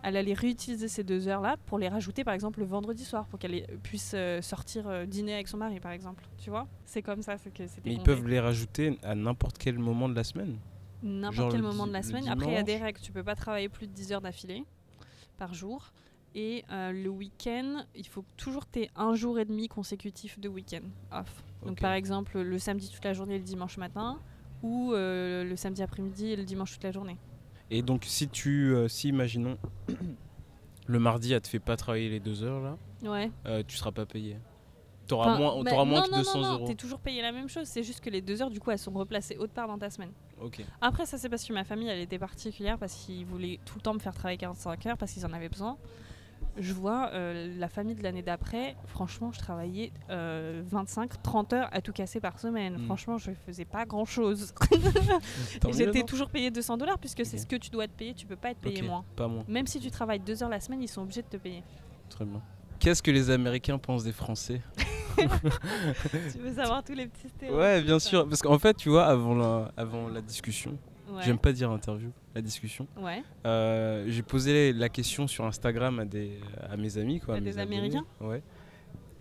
elle allait réutiliser ces deux heures-là pour les rajouter par exemple le vendredi soir pour qu'elle puisse euh, sortir euh, dîner avec son mari par exemple. Tu vois? C'est comme ça, que Mais ils peuvent les rajouter à n'importe quel moment de la semaine. N'importe quel moment de la semaine. Après, il y a des règles. Tu peux pas travailler plus de 10 heures d'affilée par jour. Et euh, le week-end, il faut toujours que tu aies un jour et demi consécutif de week-end off. Donc, par exemple, le samedi toute la journée et le dimanche matin, ou euh, le samedi après-midi et le dimanche toute la journée. Et donc, si tu. euh, si, imaginons, le mardi, elle te fait pas travailler les deux heures là, Ouais. tu seras pas payé. T'auras Enfin, moins, bah, moins non, que non, 200 non, non, euros. T'es toujours payé la même chose. C'est juste que les deux heures, du coup, elles sont replacées autre part dans ta semaine. Ok. Après, ça, c'est parce que ma famille, elle était particulière parce qu'ils voulaient tout le temps me faire travailler 45 heures parce qu'ils en avaient besoin. Je vois euh, la famille de l'année d'après, franchement, je travaillais euh, 25, 30 heures à tout casser par semaine. Mm. Franchement, je faisais pas grand chose. Tant mieux, J'étais toujours payé 200 dollars puisque c'est ce que tu dois être payé, tu peux pas être payé moins. Pas moins. Même si tu travailles deux heures la semaine, ils sont obligés de te payer. Très bien. Qu'est-ce que les Américains pensent des Français tu veux savoir tous les petits stéréotypes Ouais, bien sûr. Parce qu'en fait, tu vois, avant la, avant la discussion, Ouais. j'aime pas dire interview, la discussion, Ouais. euh, j'ai posé la question sur Instagram à, des, à mes amis. Quoi, À des. Américains Ouais.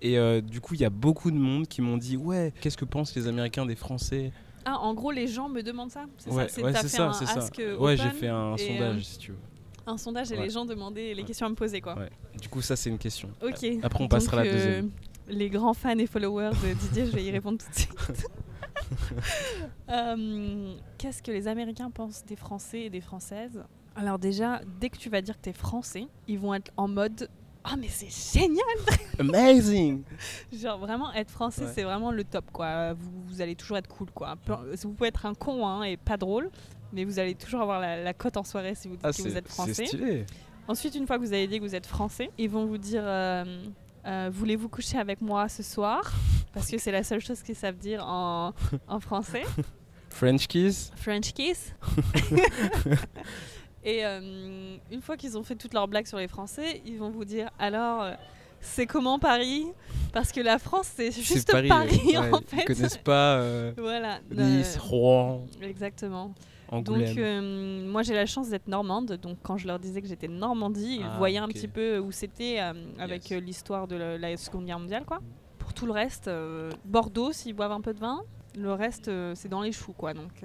Et euh, du coup, il y a beaucoup de monde qui m'ont dit Ouais, qu'est-ce que pensent les Américains des Français? Ah, en gros, les gens me demandent ça. C'est Ouais, ça. C'est ouais, c'est ça, ça. ask Ouais, j'ai fait un sondage euh, si tu veux. un sondage et les gens demandaient les questions à me poser quoi. Du coup, ça, c'est une question. Ok. Après, on Donc, passera à la euh, deuxième. les grands fans et followers de Didier, je vais y répondre tout de suite. Euh, Qu'est-ce que les Américains pensent des Français et des Françaises? Alors déjà, dès que tu vas dire que tu es français, ils vont être en mode ah mais c'est génial Amazing Genre vraiment être français Ouais. c'est vraiment le top quoi. Vous, vous allez toujours être cool quoi. Vous pouvez être un con hein, et pas drôle, mais vous allez toujours avoir la, la cote en soirée si vous dites Ah, que vous êtes c'est français. stylé. Ensuite, une fois que vous avez dit que vous êtes français, ils vont vous dire euh, euh, Voulez-vous coucher avec moi ce soir? Parce que c'est la seule chose qu'ils savent dire en, en français. French kiss? French kiss. Et euh, une fois qu'ils ont fait toutes leurs blagues sur les Français, ils vont vous dire Alors, euh, c'est comment Paris? Parce que la France, c'est juste C'est Paris. Paris, ouais. en Ils fait. connaissent pas euh, Voilà. Nice, Euh, Rouen, Exactement. Angoulême. Donc euh, moi j'ai la chance d'être normande, donc quand je leur disais que j'étais Normandie, ils Ah, voyaient un petit peu où c'était euh, avec Yes. euh, l'histoire de la, la Seconde Guerre mondiale quoi. Pour tout le reste, euh, Bordeaux s'ils boivent un peu de vin, le reste c'est dans les choux quoi. Donc,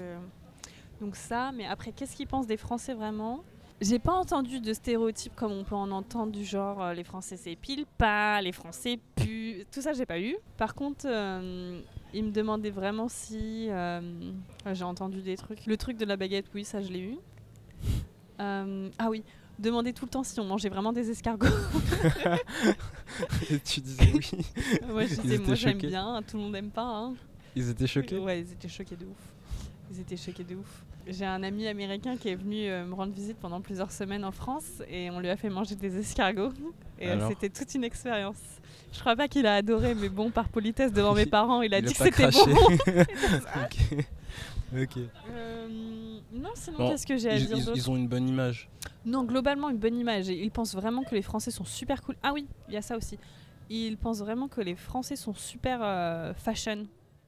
donc ça, mais après qu'est-ce qu'ils pensent des Français vraiment? J'ai pas entendu de stéréotypes comme on peut en entendre du genre euh, les Français c'est pile pas, les Français puent, tout ça j'ai pas eu. Par contre, euh, ils me demandaient vraiment si euh, ouais, j'ai entendu des trucs. Le truc de la baguette, oui, ça je l'ai eu. Euh, ah oui, demander tout le temps si on mangeait vraiment des escargots. Et tu disais oui. moi je disais moi j'aime bien, tout le monde aime pas. hein. Ils étaient choqués Ouais, ils étaient choqués de ouf. Ils étaient choqués de ouf. J'ai un ami américain qui est venu euh, me rendre visite pendant plusieurs semaines en France et on lui a fait manger des escargots. Et Alors c'était toute une expérience. Je crois pas qu'il a adoré, mais bon, par politesse devant mes parents, il a Il dit que c'était craché. bon. ok. Ok. Euh, non, sinon, Bon, qu'est-ce que j'ai à Ils, dire ils- ont une bonne image. Non, globalement, une bonne image. Et ils pensent vraiment que les Français sont super cool. Ah oui, il y a ça aussi. ils pensent vraiment que les Français sont super euh, fashion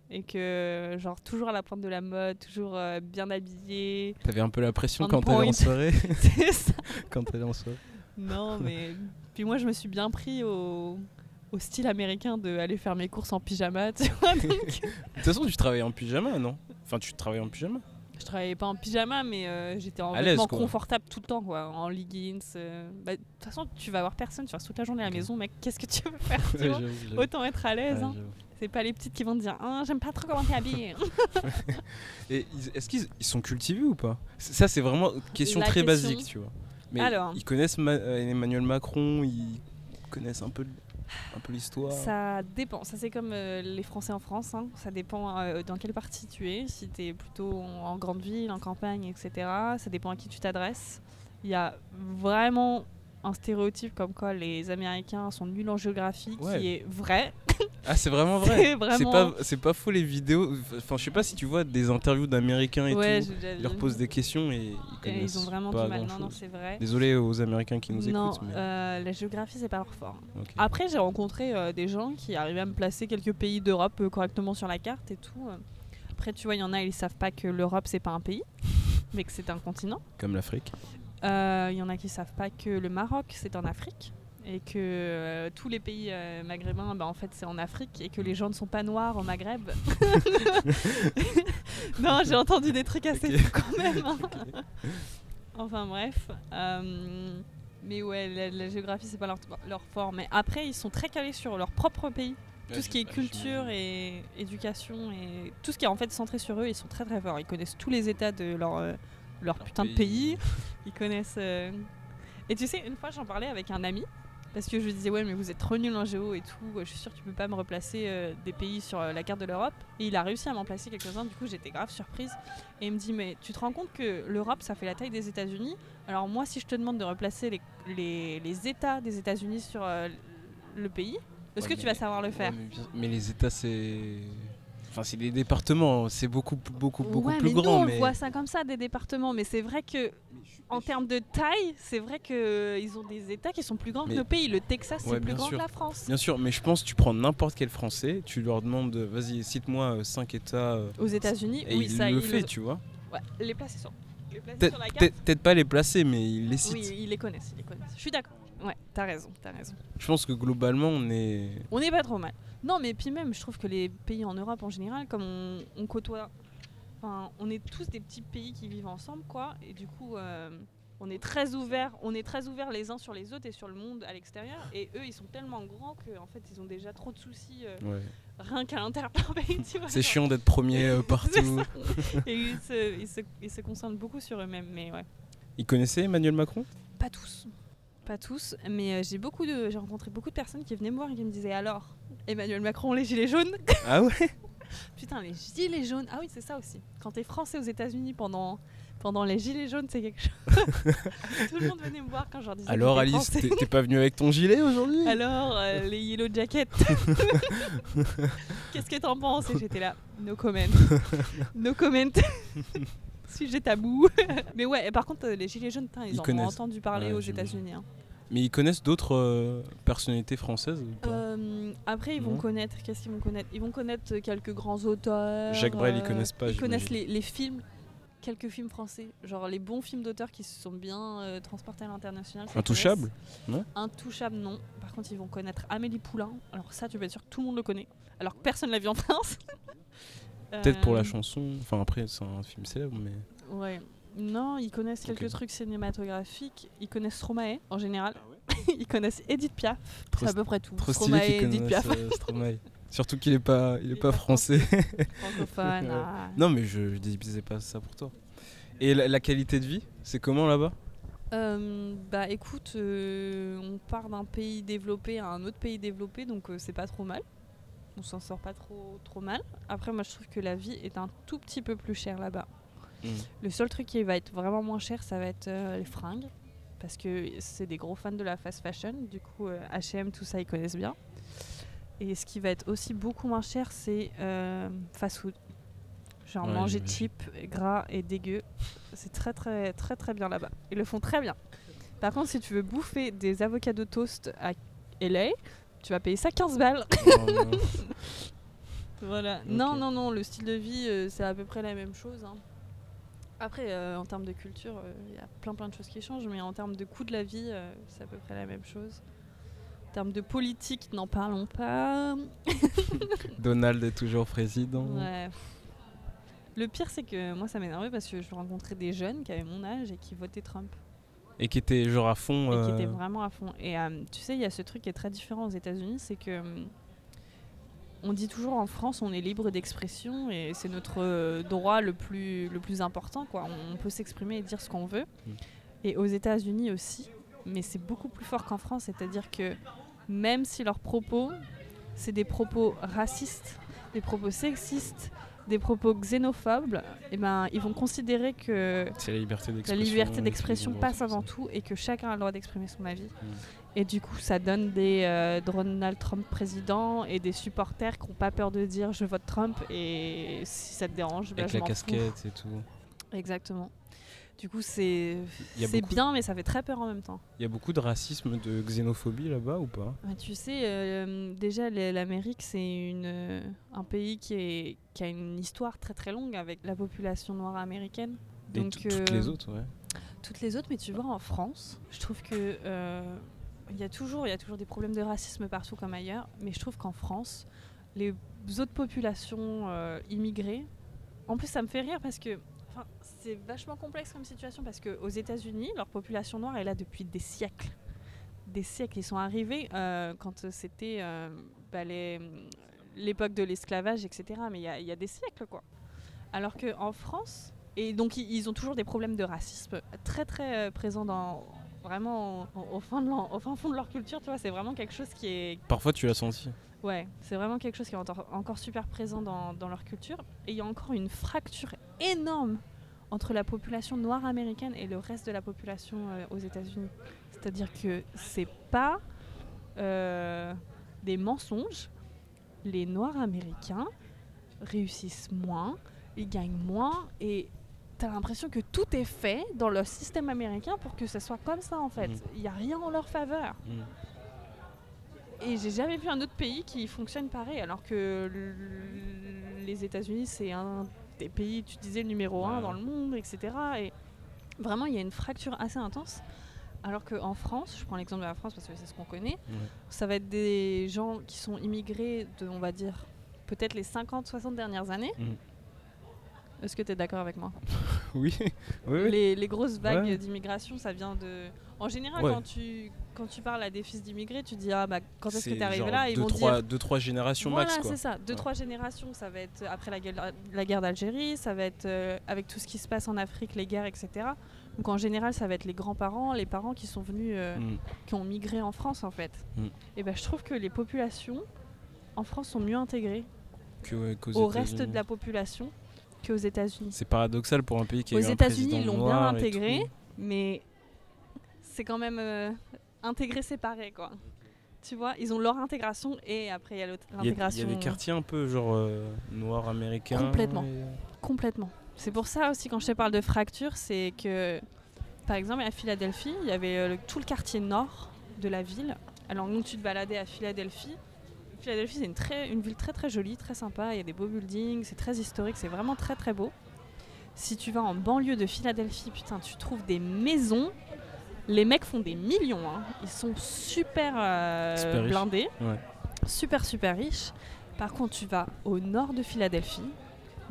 et que genre toujours à la pointe de la mode, toujours euh, bien habillés. T'avais un peu la pression On quand t'allais en soirée. C'est ça. quand t'allais en soirée. Non, mais puis moi je me suis bien pris au, au style américain de aller faire mes courses en pyjama, tu vois. donc- De toute façon, tu travaillais en pyjama, non? Enfin, tu travaillais en pyjama je travaillais pas en pyjama, mais euh, j'étais en vêtements confortables tout le temps, quoi, en leggings. euh. Bah, De toute façon, tu vas voir personne, tu restes toute la journée à la maison, mec. Qu'est-ce que tu veux faire tu Ouais, vois? j'avoue, j'avoue. Autant être à l'aise. Ouais, hein. C'est pas les petites qui vont te dire Ah, J'aime pas trop comment t'es habillée. Et est-ce qu'ils ils sont cultivés ou pas? Ça, c'est vraiment une question La très question- basique, tu vois. Mais Alors. ils connaissent Ma- euh, Emmanuel Macron, ils connaissent un peu, un peu l'histoire. Ça dépend. Ça, c'est comme euh, les Français en France. hein. Ça dépend euh, dans quelle partie tu es. Si tu es plutôt en, en grande ville, en campagne, etc. Ça dépend à qui tu t'adresses. Il y a vraiment un stéréotype comme quoi les Américains sont nuls en géographie Ouais. qui est vrai. Ah, c'est vraiment vrai. C'est vraiment- pas, c'est pas faux les vidéos. Enfin, je sais pas si tu vois des interviews d'Américains et ouais, tout. Ils leur posent des questions et ils Et connaissent ils ont vraiment pas du mal. Non, grand-chose. non, c'est vrai. Désolé aux Américains qui nous non, écoutent. Mais... euh, la géographie, c'est pas leur fort. ok. Après, j'ai rencontré euh, des gens qui arrivaient à me placer quelques pays d'Europe euh, correctement sur la carte et tout. Après, tu vois, il y en a, ils savent pas que l'Europe, c'est pas un pays, mais que c'est un continent. Comme l'Afrique. Il y en a qui savent pas que le Maroc, c'est en Afrique. Et que euh, tous les pays euh, maghrébins, bah, en fait, c'est en Afrique. Et que les gens ne sont pas noirs au Maghreb. non, j'ai entendu des trucs assez Ok. fous quand même. hein. Enfin bref. euh, mais ouais, la, la géographie, c'est pas leur, leur fort. Mais après, ils sont très calés sur leur propre pays. Tout ce qui est culture et éducation et tout ce qui est en fait centré sur eux, ils sont très très forts. Ils connaissent tous les états de leur, leur, Leur putain de pays. Ils connaissent. Et tu sais, une fois j'en parlais avec un ami parce que je disais ouais mais vous êtes trop nul en géo et tout. Je suis sûre que tu peux pas me replacer euh, des pays sur euh, la carte de l'Europe. Et il a réussi à m'en placer quelques-uns. Du coup j'étais grave surprise. Et il me dit mais tu te rends compte que l'Europe ça fait la taille des États-Unis? Alors moi si je te demande de replacer les, les, les États des États-Unis sur euh, le pays, est-ce Ouais, que tu vas savoir le faire? Ouais, mais, bien- mais les États, c'est. Enfin, c'est des départements, c'est beaucoup, beaucoup, beaucoup ouais, plus mais nous, grand. on mais... voit ça comme ça, des départements. Mais c'est vrai que, en termes de taille, c'est vrai qu'ils ont des États qui sont plus grands Mais- que nos pays. Le Texas, c'est Ouais, plus bien grand sûr. que la France. Bien sûr, mais je pense que tu prends n'importe quel Français, tu leur demandes, euh, vas-y, cite-moi 5 États. euh, Aux États-Unis, oui, il ça, le il fait, tu vois. Ouais, les les placer Peut-être pas les placer, mais il les cite. Oui, ils les connaissent, ils les connaissent. Je suis d'accord. Ouais, t'as raison, t'as raison. Je pense que globalement, on est. On n'est pas trop mal. Non, mais puis même, je trouve que les pays en Europe en général, comme on, on côtoie, enfin, on est tous des petits pays qui vivent ensemble, quoi. Et du coup, euh, on est très ouverts, on est très ouverts les uns sur les autres et sur le monde à l'extérieur. Et eux, ils sont tellement grands que, en fait, ils ont déjà trop de soucis euh, Ouais. rien qu'à vois. C'est chiant d'être premier euh, partout. Et ils se, ils, se, ils se concentrent beaucoup sur eux-mêmes, mais ouais. Ils connaissaient Emmanuel Macron? Pas tous. Pas tous, mais euh, j'ai beaucoup de, j'ai rencontré beaucoup de personnes qui venaient me voir et qui me disaient alors, Emmanuel Macron, les gilets jaunes? Ah ouais? Putain, les gilets jaunes. Ah oui, c'est ça aussi. Quand t'es français aux États-Unis pendant, pendant les gilets jaunes, c'est quelque chose. Tout le monde venait me voir quand je leur disais. Alors Alice, t'es pas venu avec ton gilet aujourd'hui? Alors, euh, les yellow jackets. Qu'est-ce que t'en penses? Et j'étais là, no comment. No comment. Sujet tabou. Mais ouais, et par contre, euh, les gilets jaunes, ils, Ils en ont entendu parler Ouais, aux. États-Unis. hein. Mais ils connaissent d'autres euh, personnalités françaises ou pas? Euh, après, ils vont Non. connaître. Qu'est-ce qu'ils vont connaître? Ils vont connaître quelques grands auteurs. Jacques Brel, ils connaissent pas, Ils connaissent les, les films, quelques films français, genre les bons films d'auteurs qui se sont bien euh, transportés à l'international. Intouchable connaissent. Intouchable, non. Par contre, ils vont connaître Amélie Poulain. Alors ça, tu peux être sûr que tout le monde le connaît. Alors que personne l'a vu en France. Peut-être pour la Euh, chanson. Enfin après, c'est un film célèbre, mais. Ouais. Non, ils connaissent quelques trucs cinématographiques. Ils connaissent Stromae en général. Ah ils connaissent Edith Piaf. C'est à peu près tout. Trop Stromae stylé Edith Piaf. euh, Stromae. Surtout qu'il est pas, il est Il est pas français. Francophone. Ah. non, mais je, je disais pas ça pour toi. Et la, la qualité de vie, c'est comment là-bas? Euh, bah écoute, euh, on part d'un pays développé à un autre pays développé, donc euh, c'est pas trop mal. On s'en sort pas trop, trop mal. Après, moi je trouve que la vie est un tout petit peu plus chère là-bas. Mm. Le seul truc qui va être vraiment moins cher, ça va être euh, les fringues. Parce que c'est des gros fans de la fast fashion. Du coup, euh, HM, tout ça, ils connaissent bien. Et ce qui va être aussi beaucoup moins cher, c'est euh, fast food. Genre Ouais, manger cheap, gras et dégueu. C'est très très très très bien là-bas. Ils le font très bien. Par contre, si tu veux bouffer des avocats de toast à LA, tu vas payer ça 15 balles. Oh. Voilà. Non, non, non, le style de vie, euh, c'est à peu près la même chose. hein. Après, euh, en termes de culture, euh, il y a plein plein de choses qui changent, mais en termes de coût de la vie, euh, c'est à peu près la même chose. En termes de politique, n'en parlons pas. Donald est toujours président. Ouais. Le pire, c'est que moi, ça m'énervait parce que je rencontrais des jeunes qui avaient mon âge et qui votaient Trump. Et qui était genre à fond. et qui euh, étaient vraiment à fond. Et euh, tu sais, il y a ce truc qui est très différent aux États-Unis, c'est que hum, on dit toujours en France, on est libre d'expression et c'est notre euh, droit le plus, le plus important. Quoi. On, on peut s'exprimer et dire ce qu'on veut. Mm. Et aux États-Unis aussi, mais c'est beaucoup plus fort qu'en France, c'est-à-dire que même si leurs propos, c'est des propos racistes, des propos sexistes, des propos xénophobes, et ben, ils vont considérer que la liberté d'expression. passe avant tout et que chacun a le droit d'exprimer son avis. Mm. Et du coup, ça donne des euh, Donald Trump président et des supporters qui n'ont pas peur de dire je vote Trump et si ça te dérange, bah, Avec je la fous. casquette et tout. Exactement. Du coup, c'est bien, mais ça fait très peur en même temps. Il y a beaucoup de racisme, de xénophobie là-bas ou pas? Tu sais, euh, déjà, l'Amérique, c'est euh, un pays qui, est, qui a une histoire très très longue avec la population noire américaine. Et Donc, toutes euh, les autres, ouais. toutes les autres, mais tu vois, en France, je trouve que euh, il y a toujours, il y a toujours des problèmes de racisme partout comme ailleurs, mais je trouve qu'en France, les autres populations euh, immigrées, en plus, ça me fait rire parce que c'est vachement complexe comme situation parce que aux États-Unis, leur population noire est là depuis des siècles. Des siècles, ils sont arrivés euh, quand c'était euh, bah, l'époque de l'esclavage, etc. Mais il y, a- il y a des siècles, quoi. Alors qu'en France, et donc ils ont toujours des problèmes de racisme très très euh, présents dans vraiment au, au fin de leur- au fin fond de leur culture, tu vois, c'est vraiment quelque chose qui est Parfois, tu l'as senti. ouais, c'est vraiment quelque chose qui est encore, encore super présent dans, dans leur culture et il y a encore une fracture énorme entre la population noire américaine et le reste de la population euh, aux États-Unis. C'est-à-dire que c'est pas euh, des mensonges. Les Noirs américains réussissent moins, ils gagnent moins et t'as l'impression que tout est fait dans le système américain pour que ce soit comme ça en fait. Il n'y a rien en leur faveur. Mm. Et j'ai jamais vu un autre pays qui fonctionne pareil, alors que les États-Unis, c'est un des pays, tu disais, le numéro un dans le monde, etc. Et vraiment, il y a une fracture assez intense. Alors qu'en France, je prends l'exemple de la France parce que c'est ce qu'on connaît, Ouais. ça va être des gens qui sont immigrés de, on va dire, peut-être les 50-60 dernières années. Mhm. Est-ce que tu es d'accord avec moi? Oui, les, les grosses vagues Ouais. d'immigration, ça vient de. En général, Ouais. quand, tu, quand tu parles à des fils d'immigrés, tu dis ah bah quand est-ce que t'es arrivé là? Ils deux, vont trois, dire. deux, trois générations voilà, max, c'est ça. Deux, Ouais. trois générations, ça va être après la guerre, la guerre d'Algérie, ça va être euh, avec tout ce qui se passe en Afrique, les guerres, etc. Donc en général, ça va être les grands-parents, les parents qui sont venus, euh, Mm. qui ont migré en France en fait. Mm. Et ben je trouve que les populations en France sont mieux intégrées Que, ouais, au reste de la population qu'aux États-Unis. C'est paradoxal pour un pays qui a Aux États-Unis, ils l'ont bien intégré. mais c'est quand même euh, intégré séparé quoi. Tu vois, ils ont leur intégration et après il y a l'autre Il y, a, il y intégration a des quartiers un peu genre euh, noirs américains. Complètement. et- complètement. C'est pour ça aussi quand je te parle de fracture, c'est que par exemple à Philadelphie, il y avait euh, le- tout le quartier nord de la ville. Alors nous tu te baladais à Philadelphie. Philadelphie c'est une, très, une ville très très jolie, très sympa, il y a des beaux buildings, c'est très historique, c'est vraiment très très beau. Si tu vas en banlieue de Philadelphie, putain, tu trouves des maisons. Les mecs font des millions, hein. ils sont super, euh, Super blindés, Ouais. super super riches. Par contre, tu vas au nord de Philadelphie,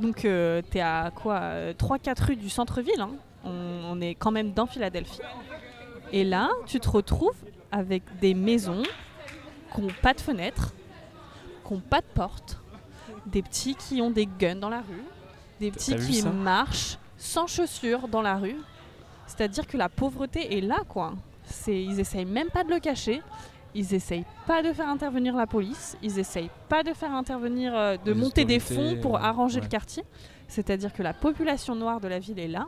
donc euh, t'es à quoi 3-4 rues du centre-ville, hein. on, on est quand même dans Philadelphie. Et là, tu te retrouves avec des maisons qui n'ont pas de fenêtres, qui n'ont pas de porte, des petits qui ont des guns dans la rue, des petits qui marchent sans chaussures dans la rue. C'est-à-dire que la pauvreté est là, quoi. C'est, ils essayent même pas de le cacher. Ils essayent pas de faire intervenir la police. Ils essayent pas de faire intervenir, euh, de Les monter des fonds pour euh, arranger le quartier. C'est-à-dire que la population noire de la ville est là.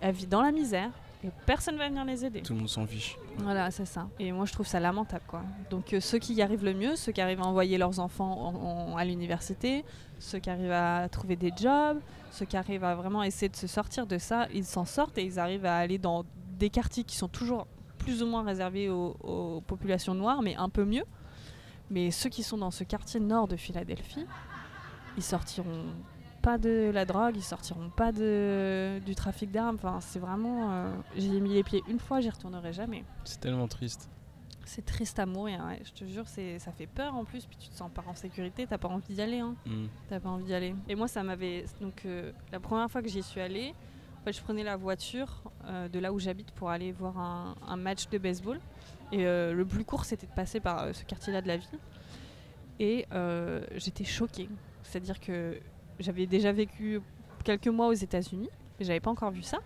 Elle vit dans la misère et personne va venir les aider. Tout le monde s'en fiche. Voilà, c'est ça. Et moi, je trouve ça lamentable, quoi. Donc, euh, ceux qui y arrivent le mieux, ceux qui arrivent à envoyer leurs enfants en- en- à l'université, ceux qui arrivent à trouver des jobs, ceux qui arrivent à vraiment essayer de se sortir de ça, ils s'en sortent et ils arrivent à aller dans des quartiers qui sont toujours plus ou moins réservés aux, aux populations noires, mais un peu mieux. Mais ceux qui sont dans ce quartier nord de Philadelphie, ils sortiront pas de la drogue, ils sortiront pas de, du trafic d'armes. Enfin, c'est vraiment. euh, J'y ai mis les pieds une fois, j'y retournerai jamais. C'est tellement triste. C'est triste à mourir, ouais. je te jure, c'est, ça fait peur en plus, puis tu te sens pas en sécurité, t'as pas envie d'y aller. Hein. Mm. T'as pas envie d'y aller. Et moi, ça m'avait. Donc, euh, la première fois que j'y suis allée, en fait, je prenais la voiture euh, de là où j'habite pour aller voir un, un match de baseball. Et euh, le plus court, c'était de passer par ce quartier-là de la ville. Et j'étais choquée. C'est-à-dire que j'avais déjà vécu quelques mois aux États-Unis, mais j'avais pas encore vu ça.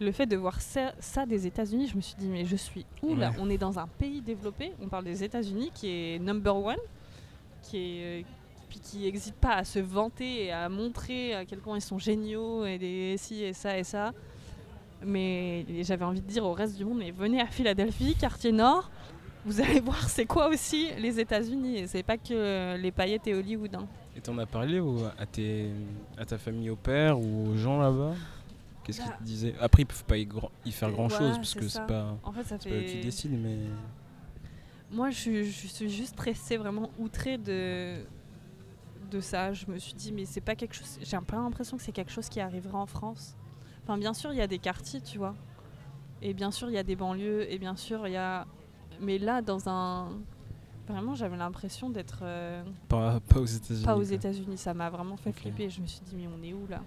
Le fait de voir ça, ça des États-Unis, je me suis dit, mais je suis où là? Ouais. On est dans un pays développé, on parle des États-Unis qui est number one, qui est puis qui n'hésitent pas à se vanter et à montrer à quel point ils sont géniaux et des ci et ça et ça. Mais j'avais envie de dire au reste du monde, mais venez à Philadelphie, quartier nord, vous allez voir c'est quoi aussi les États-Unis. Et c'est pas que les paillettes et Hollywood. hein. Et t'en as parlé au- à, tes, à ta famille au père ou aux gens là-bas? Qu'est-ce qu'ils Bah, te disaient? Après, ils peuvent pas y, faire et grand chose voilà, parce que c'est pas, En fait, ça pas eux qui décident, mais. Moi, je, suis- je suis juste stressée, vraiment outrée de, de ça. Je me suis dit, mais c'est pas quelque chose. J'ai un peu l'impression que c'est quelque chose qui arriverait en France. Enfin, bien sûr, il y a des quartiers, tu vois. Et bien sûr, il y a des banlieues. Et bien sûr, il y a. Mais là, dans un. Vraiment, j'avais l'impression d'être euh, Pas, pas aux États-Unis. pas aux. États-Unis. Ça m'a vraiment fait flipper. Je me suis dit, mais on est où là?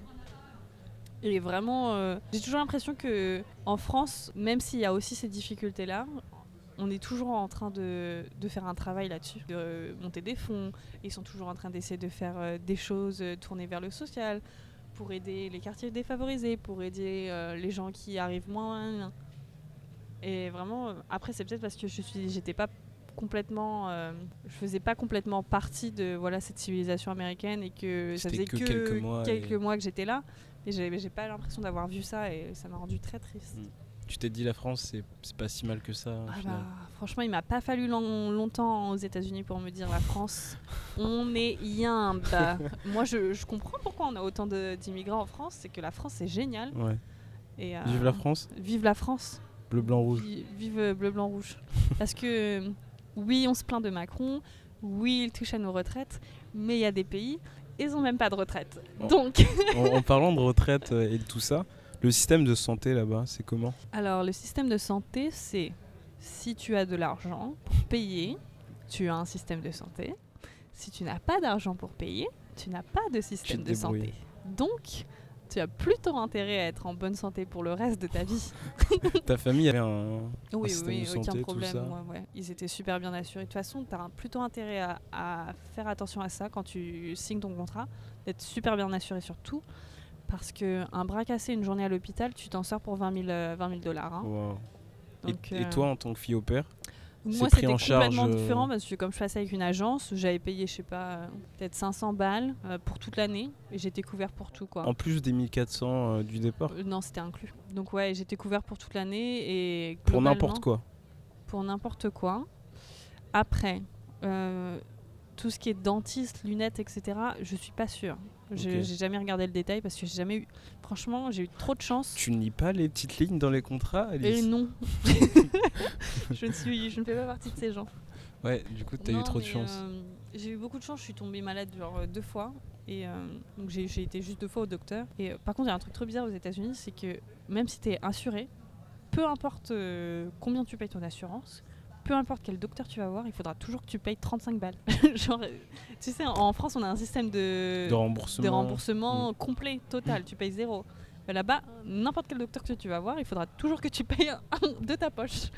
Et vraiment, euh, j'ai toujours l'impression que en France, même s'il y a aussi ces difficultés-là, on est toujours en train de, de faire un travail là-dessus, de euh, monter des fonds. Ils sont toujours en train d'essayer de faire des choses tournées vers le social, pour aider les quartiers défavorisés, pour aider euh, les gens qui arrivent moins. Et vraiment, après, c'est peut-être parce que je suis, j'étais pas complètement, euh, je faisais pas complètement partie de voilà cette civilisation américaine et que ça faisait que quelques mois quelques et- mois que j'étais là. Et j'ai pas l'impression d'avoir vu ça et ça m'a rendu très triste. Mm. Tu t'es dit la France, c'est pas si mal que ça. Ah bah, franchement, il m'a pas fallu long- longtemps aux États-Unis pour me dire la France, on est yimbe. Moi, je, je comprends pourquoi on a autant d'immigrants en France, c'est que la France c'est génial. Ouais. Et, euh, Vive la France, Vive la France. bleu, blanc, rouge. Vi- Vive euh, bleu, blanc, rouge. Parce que oui, on se plaint de Macron, oui, il touche à nos retraites, mais il y a des pays, ils ont même pas de retraite. Donc, en, en parlant de retraite euh, et de tout ça, le système de santé là-bas, c'est comment? Alors le système de santé, c'est si tu as de l'argent pour payer, tu as un système de santé. Si tu n'as pas d'argent pour payer, tu n'as pas de système de santé. Donc, tu as plutôt intérêt à être en bonne santé pour le reste de ta vie. Ta famille avait un. Oui, système oui, de santé, aucun tout problème. ça. ouais, ouais. Ils étaient super bien assurés. De toute façon, tu as plutôt intérêt à, à faire attention à ça quand tu signes ton contrat, d'être super bien assuré sur tout. Parce qu'un bras cassé, une journée à l'hôpital, tu t'en sors pour 20 000 euh, 20 000 dollars. hein. Wow. Et- et, euh, toi, en tant que fille au père moi, c'était charge, complètement euh, différent parce que comme je passais avec une agence, j'avais payé, je sais pas, peut-être 500 balles euh, pour toute l'année et j'étais couvert pour tout. Quoi. En plus des 1400 euh, du départ Euh, non, c'était inclus. Donc ouais, j'étais couvert pour toute l'année et Pour n'importe quoi. pour n'importe quoi. Après, euh, tout ce qui est dentiste, lunettes, etc., je suis pas sûre. Je Ok. J'ai jamais regardé le détail parce que j'ai jamais eu. Franchement, j'ai eu trop de chance. Tu ne lis pas les petites lignes dans les contrats, Et Alice non. je ne suis, je ne fais pas partie de ces gens. Ouais, du coup, t'as eu Non, trop de chance. euh, j'ai eu beaucoup de chance. Je suis tombée malade genre euh, deux fois. Et euh, donc j'ai été juste deux fois au docteur. Et euh, par contre, il y a un truc trop bizarre aux États-Unis, c'est que même si tu es assuré, peu importe combien tu payes ton assurance, peu importe quel docteur tu vas voir, il faudra toujours que tu payes 35 balles. Genre, euh, tu sais, en France, on a un système de, de remboursement. de remboursement complet, total. Tu payes zéro. Là-bas, n'importe quel docteur que tu vas voir, il faudra toujours que tu payes de ta poche.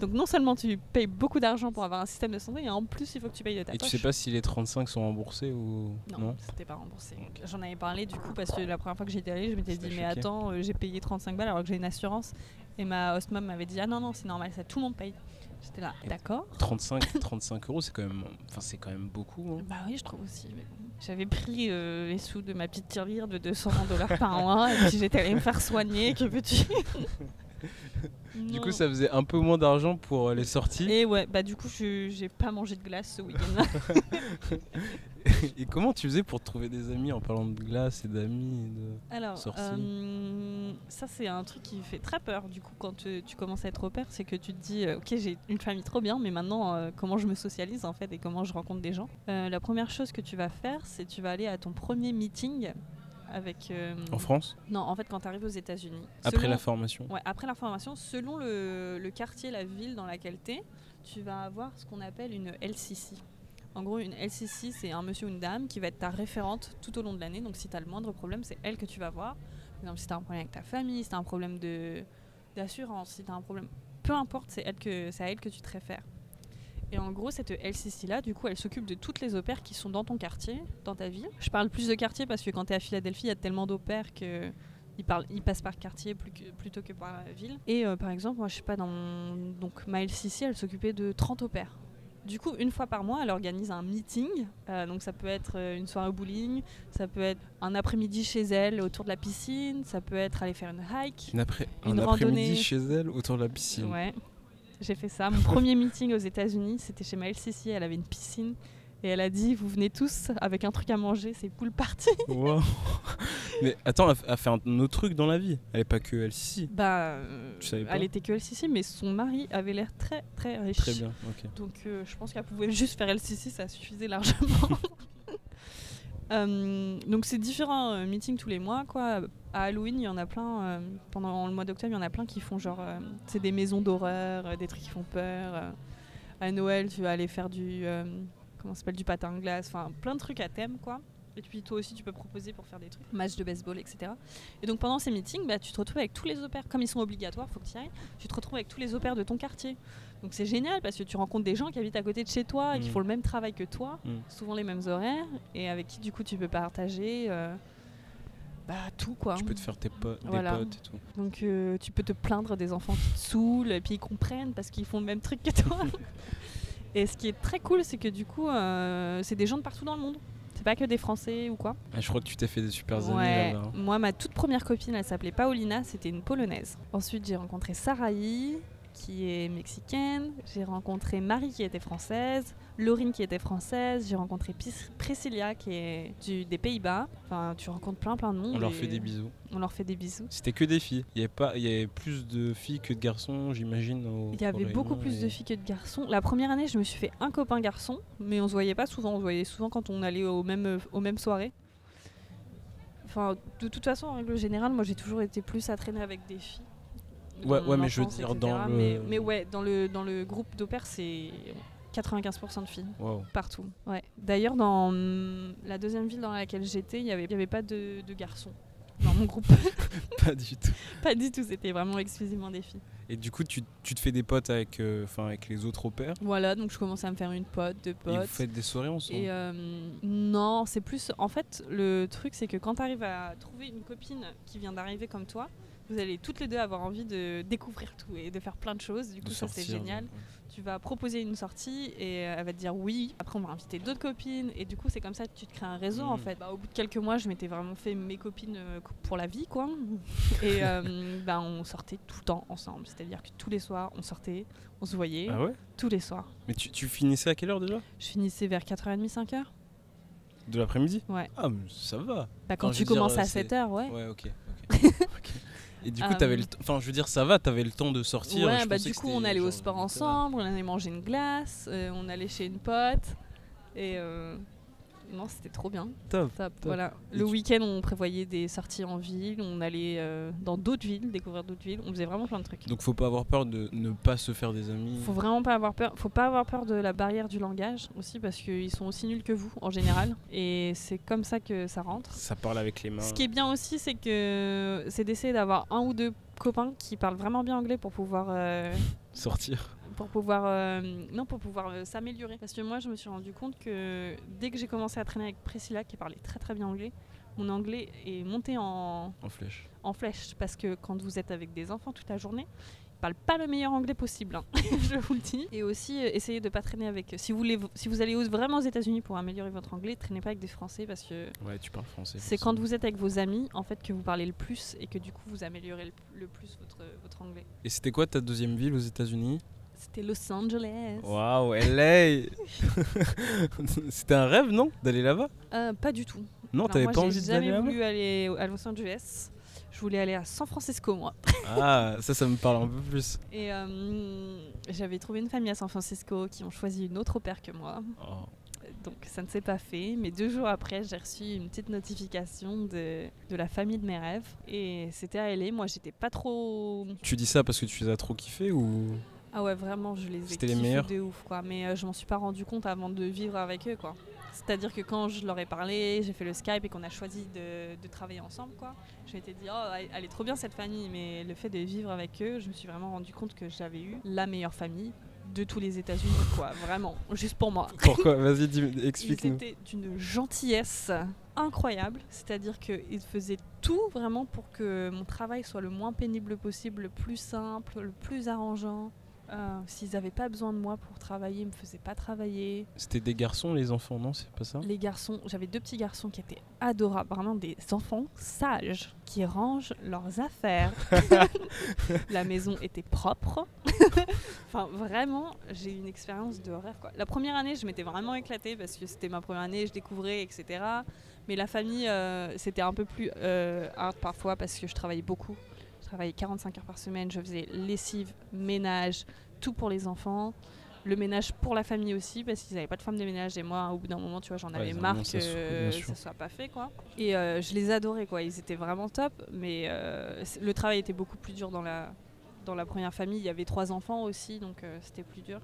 Donc non seulement tu payes beaucoup d'argent pour avoir un système de santé, et en plus il faut que tu payes de ta Et tu poche. sais pas si les 35 sont remboursés ou Non, non, c'était pas remboursé. J'en avais parlé du coup parce que la première fois que j'étais allée, je m'étais dit mais attends, euh, j'ai payé 35 balles alors que j'ai une assurance. Et ma host mom m'avait dit ah non non c'est normal, ça tout le monde paye. J'étais là, d'accord. 35, 35 euros, c'est quand même, enfin, c'est quand même beaucoup. hein. Bah oui, je trouve aussi. mais bon. J'avais pris euh, les sous de ma petite tirelire de 200 dollars par mois et puis j'étais allée me faire soigner. Que veux-tu? Du coup, ça faisait un peu moins d'argent pour euh, les sorties. Et ouais, bah du coup, je- j'ai pas mangé de glace ce week-end. et comment tu faisais pour trouver des amis en parlant de glace et d'amis et de... Alors, euh, ça c'est un truc qui fait très peur du coup quand tu, tu commences à être au père, c'est que tu te dis euh, ok j'ai une famille trop bien, mais maintenant euh, comment je me socialise en fait et comment je rencontre des gens? Euh, la première chose que tu vas faire, c'est tu vas aller à ton premier meeting avec. euh, En France? Non, en fait quand tu arrives aux États-Unis. Après Selon- la formation Ouais, après la formation, selon le, le quartier, la ville dans laquelle tu es, tu vas avoir ce qu'on appelle une LCC. En gros, une LCC, c'est un monsieur ou une dame qui va être ta référente tout au long de l'année. Donc, si tu as le moindre problème, c'est elle que tu vas voir. Par exemple, si tu as un problème avec ta famille, si tu as un problème d'assurance, si tu as un problème. Peu importe, c'est à elle que tu te réfères. Et en gros, cette LCC-là, du coup, elle s'occupe de toutes les opères qui sont dans ton quartier, dans ta ville. Je parle plus de quartier parce que quand tu es à Philadelphie, il y a tellement d'opères que ils, passent par quartier plutôt que par ville. Et euh, par exemple, moi, je sais pas, dans mon... donc ma LCC, elle s'occupait de 30 opères. Du coup, une fois par mois, elle organise un meeting. Euh, donc ça peut être euh, une soirée au bowling, ça peut être un après-midi chez elle autour de la piscine, ça peut être aller faire une hike. Une après- Une un après-midi chez elle autour de la piscine. Ouais, j'ai fait ça. Mon premier meeting aux États-Unis, c'était chez ma LCC. Elle avait une piscine et elle a dit Vous venez tous avec un truc à manger, c'est pool party. Wow. Mais attends, elle a fait un autre truc dans la vie. Elle est pas que elle ici. Bah, euh, elle était que LCC, mais son mari avait l'air très très riche. Très bien, ok. Donc euh, je pense qu'elle pouvait juste faire LCC, ça suffisait largement. Euh, donc c'est différents euh, meetings tous les mois quoi. À Halloween, il y en a plein. pendant le mois d'octobre, il y en a plein qui font genre, c'est des maisons d'horreur, des trucs qui font peur. à Noël, tu vas aller faire du, comment ça s'appelle, du patin de glace, enfin plein de trucs à thème quoi. Et puis toi aussi, tu peux proposer pour faire des trucs, match de baseball, etc. Et donc pendant ces meetings, bah, tu te retrouves avec tous les opères, comme ils sont obligatoires, faut que tu y ailles. Tu te retrouves avec tous les opères de ton quartier. Donc c'est génial parce que tu rencontres des gens qui habitent à côté de chez toi et qui Mm. font le même travail que toi, Mm. souvent les mêmes horaires, et avec qui du coup tu peux partager euh, bah, tout quoi. Tu peux te faire tes po- des Voilà. potes et tout. Donc euh, tu peux te plaindre des enfants qui te saoulent, et puis ils comprennent parce qu'ils font le même truc que toi. et ce qui est très cool, c'est que du coup, euh, c'est des gens de partout dans le monde. C'est pas que des Français ou quoi. Ah, je crois que tu t'es fait des super amis Ouais. là-bas. Moi, ma toute première copine, elle s'appelait Paulina, c'était une polonaise. Ensuite, j'ai rencontré Sarahi, qui est mexicaine. J'ai rencontré Marie, qui était française. Laurine, qui était française. J'ai rencontré Priscilla, qui est du- des Pays-Bas. Enfin, tu rencontres plein, plein de monde. On leur fait des bisous. On leur fait des bisous. C'était que des filles. Il y avait pas, il y avait plus de filles que de garçons, j'imagine. Il y avait beaucoup plus et- de filles que de garçons. La première année, je me suis fait un copain garçon, mais on se voyait pas souvent. On se voyait souvent quand on allait aux mêmes, aux mêmes soirées. Enfin, de toute façon, en règle générale, moi j'ai toujours été plus à traîner avec des filles. Ouais, ouais, mais je veux dire, etc. dans le- mais ouais, dans le, dans le groupe d'opères, c'est 95% de filles. Partout. Ouais. D'ailleurs, dans hum, la deuxième ville dans laquelle j'étais, il n'y avait, y avait pas de, de garçons dans mon groupe. Pas du tout. pas du tout, c'était vraiment exclusivement des filles. Et du coup, tu, tu te fais des potes avec, euh, avec les autres au pair? Voilà, donc je commençais à me faire une pote, deux Et potes. vous faites des soirées ensemble? Et euh, non, c'est plus. En fait, le truc, c'est que quand tu arrives à trouver une copine qui vient d'arriver comme toi, vous allez toutes les deux avoir envie de découvrir tout et de faire plein de choses. Du de coup, ça, c'est génial. ouais. Tu vas proposer une sortie et elle va te dire oui. Après, on va inviter d'autres copines. Et du coup, c'est comme ça que tu te crées un réseau en Mm. fait. Bah, au bout de quelques mois, je m'étais vraiment fait mes copines euh, pour la vie, quoi. Et euh, bah, on sortait tout le temps ensemble. C'est-à-dire que tous les soirs, on sortait, on se voyait, Ah ouais? tous les soirs. Mais tu, tu finissais à quelle heure déjà? Je finissais vers 4h30, 5h. De l'après-midi? Ouais. Ah, mais ça va. Bah, quand tu dire, commences à c'est- 7h, ouais. Ouais, ok. ok. Ok. Et du coup, Euh, t'avais le Enfin, je veux dire, ça va, t'avais le temps de sortir. Ouais, je bah du coup, on allait au sport heures. ensemble, on allait manger une glace, euh, on allait chez une pote. Et euh, non, c'était trop bien. Top. Top, Top. Voilà. Et Le tu- week-end, on prévoyait des sorties en ville, on allait euh, dans d'autres villes, découvrir d'autres villes. On faisait vraiment plein de trucs. Donc, faut pas avoir peur de ne pas se faire des amis. Faut vraiment pas avoir peur. Faut pas avoir peur de la barrière du langage aussi parce qu'ils sont aussi nuls que vous en général. Et c'est comme ça que ça rentre. Ça parle avec les mains. Ce qui est bien aussi, c'est que c'est d'essayer d'avoir un ou deux copains qui parlent vraiment bien anglais pour pouvoir euh, Sortir. Pour pouvoir euh, non pour pouvoir euh, s'améliorer. Parce que moi je me suis rendu compte que dès que j'ai commencé à traîner avec Priscilla qui parlait très très bien anglais mon anglais est monté en, En flèche. en flèche. Parce que quand vous êtes avec des enfants toute la journée ils parlent pas le meilleur anglais possible hein, je vous le dis. Et aussi euh, essayez de pas traîner avec si vous voulez si vous allez vraiment aux États-Unis pour améliorer votre anglais traînez pas avec des Français parce que Ouais, tu parles français. c'est quand vous êtes avec vos amis en fait que vous parlez le plus et que du coup vous améliorez le, le plus votre, votre anglais. Et c'était quoi ta deuxième ville aux États-Unis? C'était Los Angeles. Waouh, LA C'était un rêve, non D'aller là-bas? Euh, pas du tout. Non, t'avais pas j'ai envie d'aller jamais là-bas? voulu aller à Los Angeles. Je voulais aller à San Francisco, moi. Ah, ça, ça me parle un peu plus. Et euh, j'avais trouvé une famille à San Francisco qui ont choisi une autre au que moi. Oh. Donc ça ne s'est pas fait. Mais deux jours après, j'ai reçu une petite notification de, de la famille de mes rêves. Et c'était à LA. Moi, j'étais pas trop. Tu dis ça parce que tu les as trop kiffés ou? Ah ouais, vraiment, je les ai C'était les meilleurs de ouf, quoi. Mais euh, je m'en suis pas rendu compte avant de vivre avec eux, quoi. C'est-à-dire que quand je leur ai parlé, j'ai fait le Skype et qu'on a choisi de, de travailler ensemble, quoi. Je m'étais dit, oh, elle- est trop bien cette famille, mais le fait de vivre avec eux, je me suis vraiment rendu compte que j'avais eu la meilleure famille de tous les États-Unis, quoi. Vraiment, juste pour moi. Pourquoi? Vas-y, explique-nous. étaient d'une gentillesse incroyable, c'est-à-dire qu'ils faisaient tout vraiment pour que mon travail soit le moins pénible possible, le plus simple, le plus arrangeant. Euh, S'ils n'avaient pas besoin de moi pour travailler, ils me faisaient pas travailler. C'était des garçons, les enfants, non C'est pas ça? Les garçons, j'avais deux petits garçons qui étaient adorables, vraiment des enfants sages, qui rangent leurs affaires. La maison était propre. enfin, vraiment, j'ai eu une expérience de rêve. Quoi. La première année, je m'étais vraiment éclatée parce que c'était ma première année, je découvrais, etc. Mais la famille, euh, c'était un peu plus euh, hard parfois parce que je travaillais beaucoup. Travaillais 45 heures par semaine, je faisais lessive, ménage, tout pour les enfants. Le ménage pour la famille aussi, parce qu'ils n'avaient pas de femme de ménage. Et moi, au bout d'un moment, tu vois, j'en Ouais, avais marre ça que ça soit pas fait, quoi. Et euh, je les adorais, quoi. Ils étaient vraiment top. Mais euh, le travail était beaucoup plus dur dans la, dans la première famille. Il y avait trois enfants aussi, donc euh, c'était plus dur.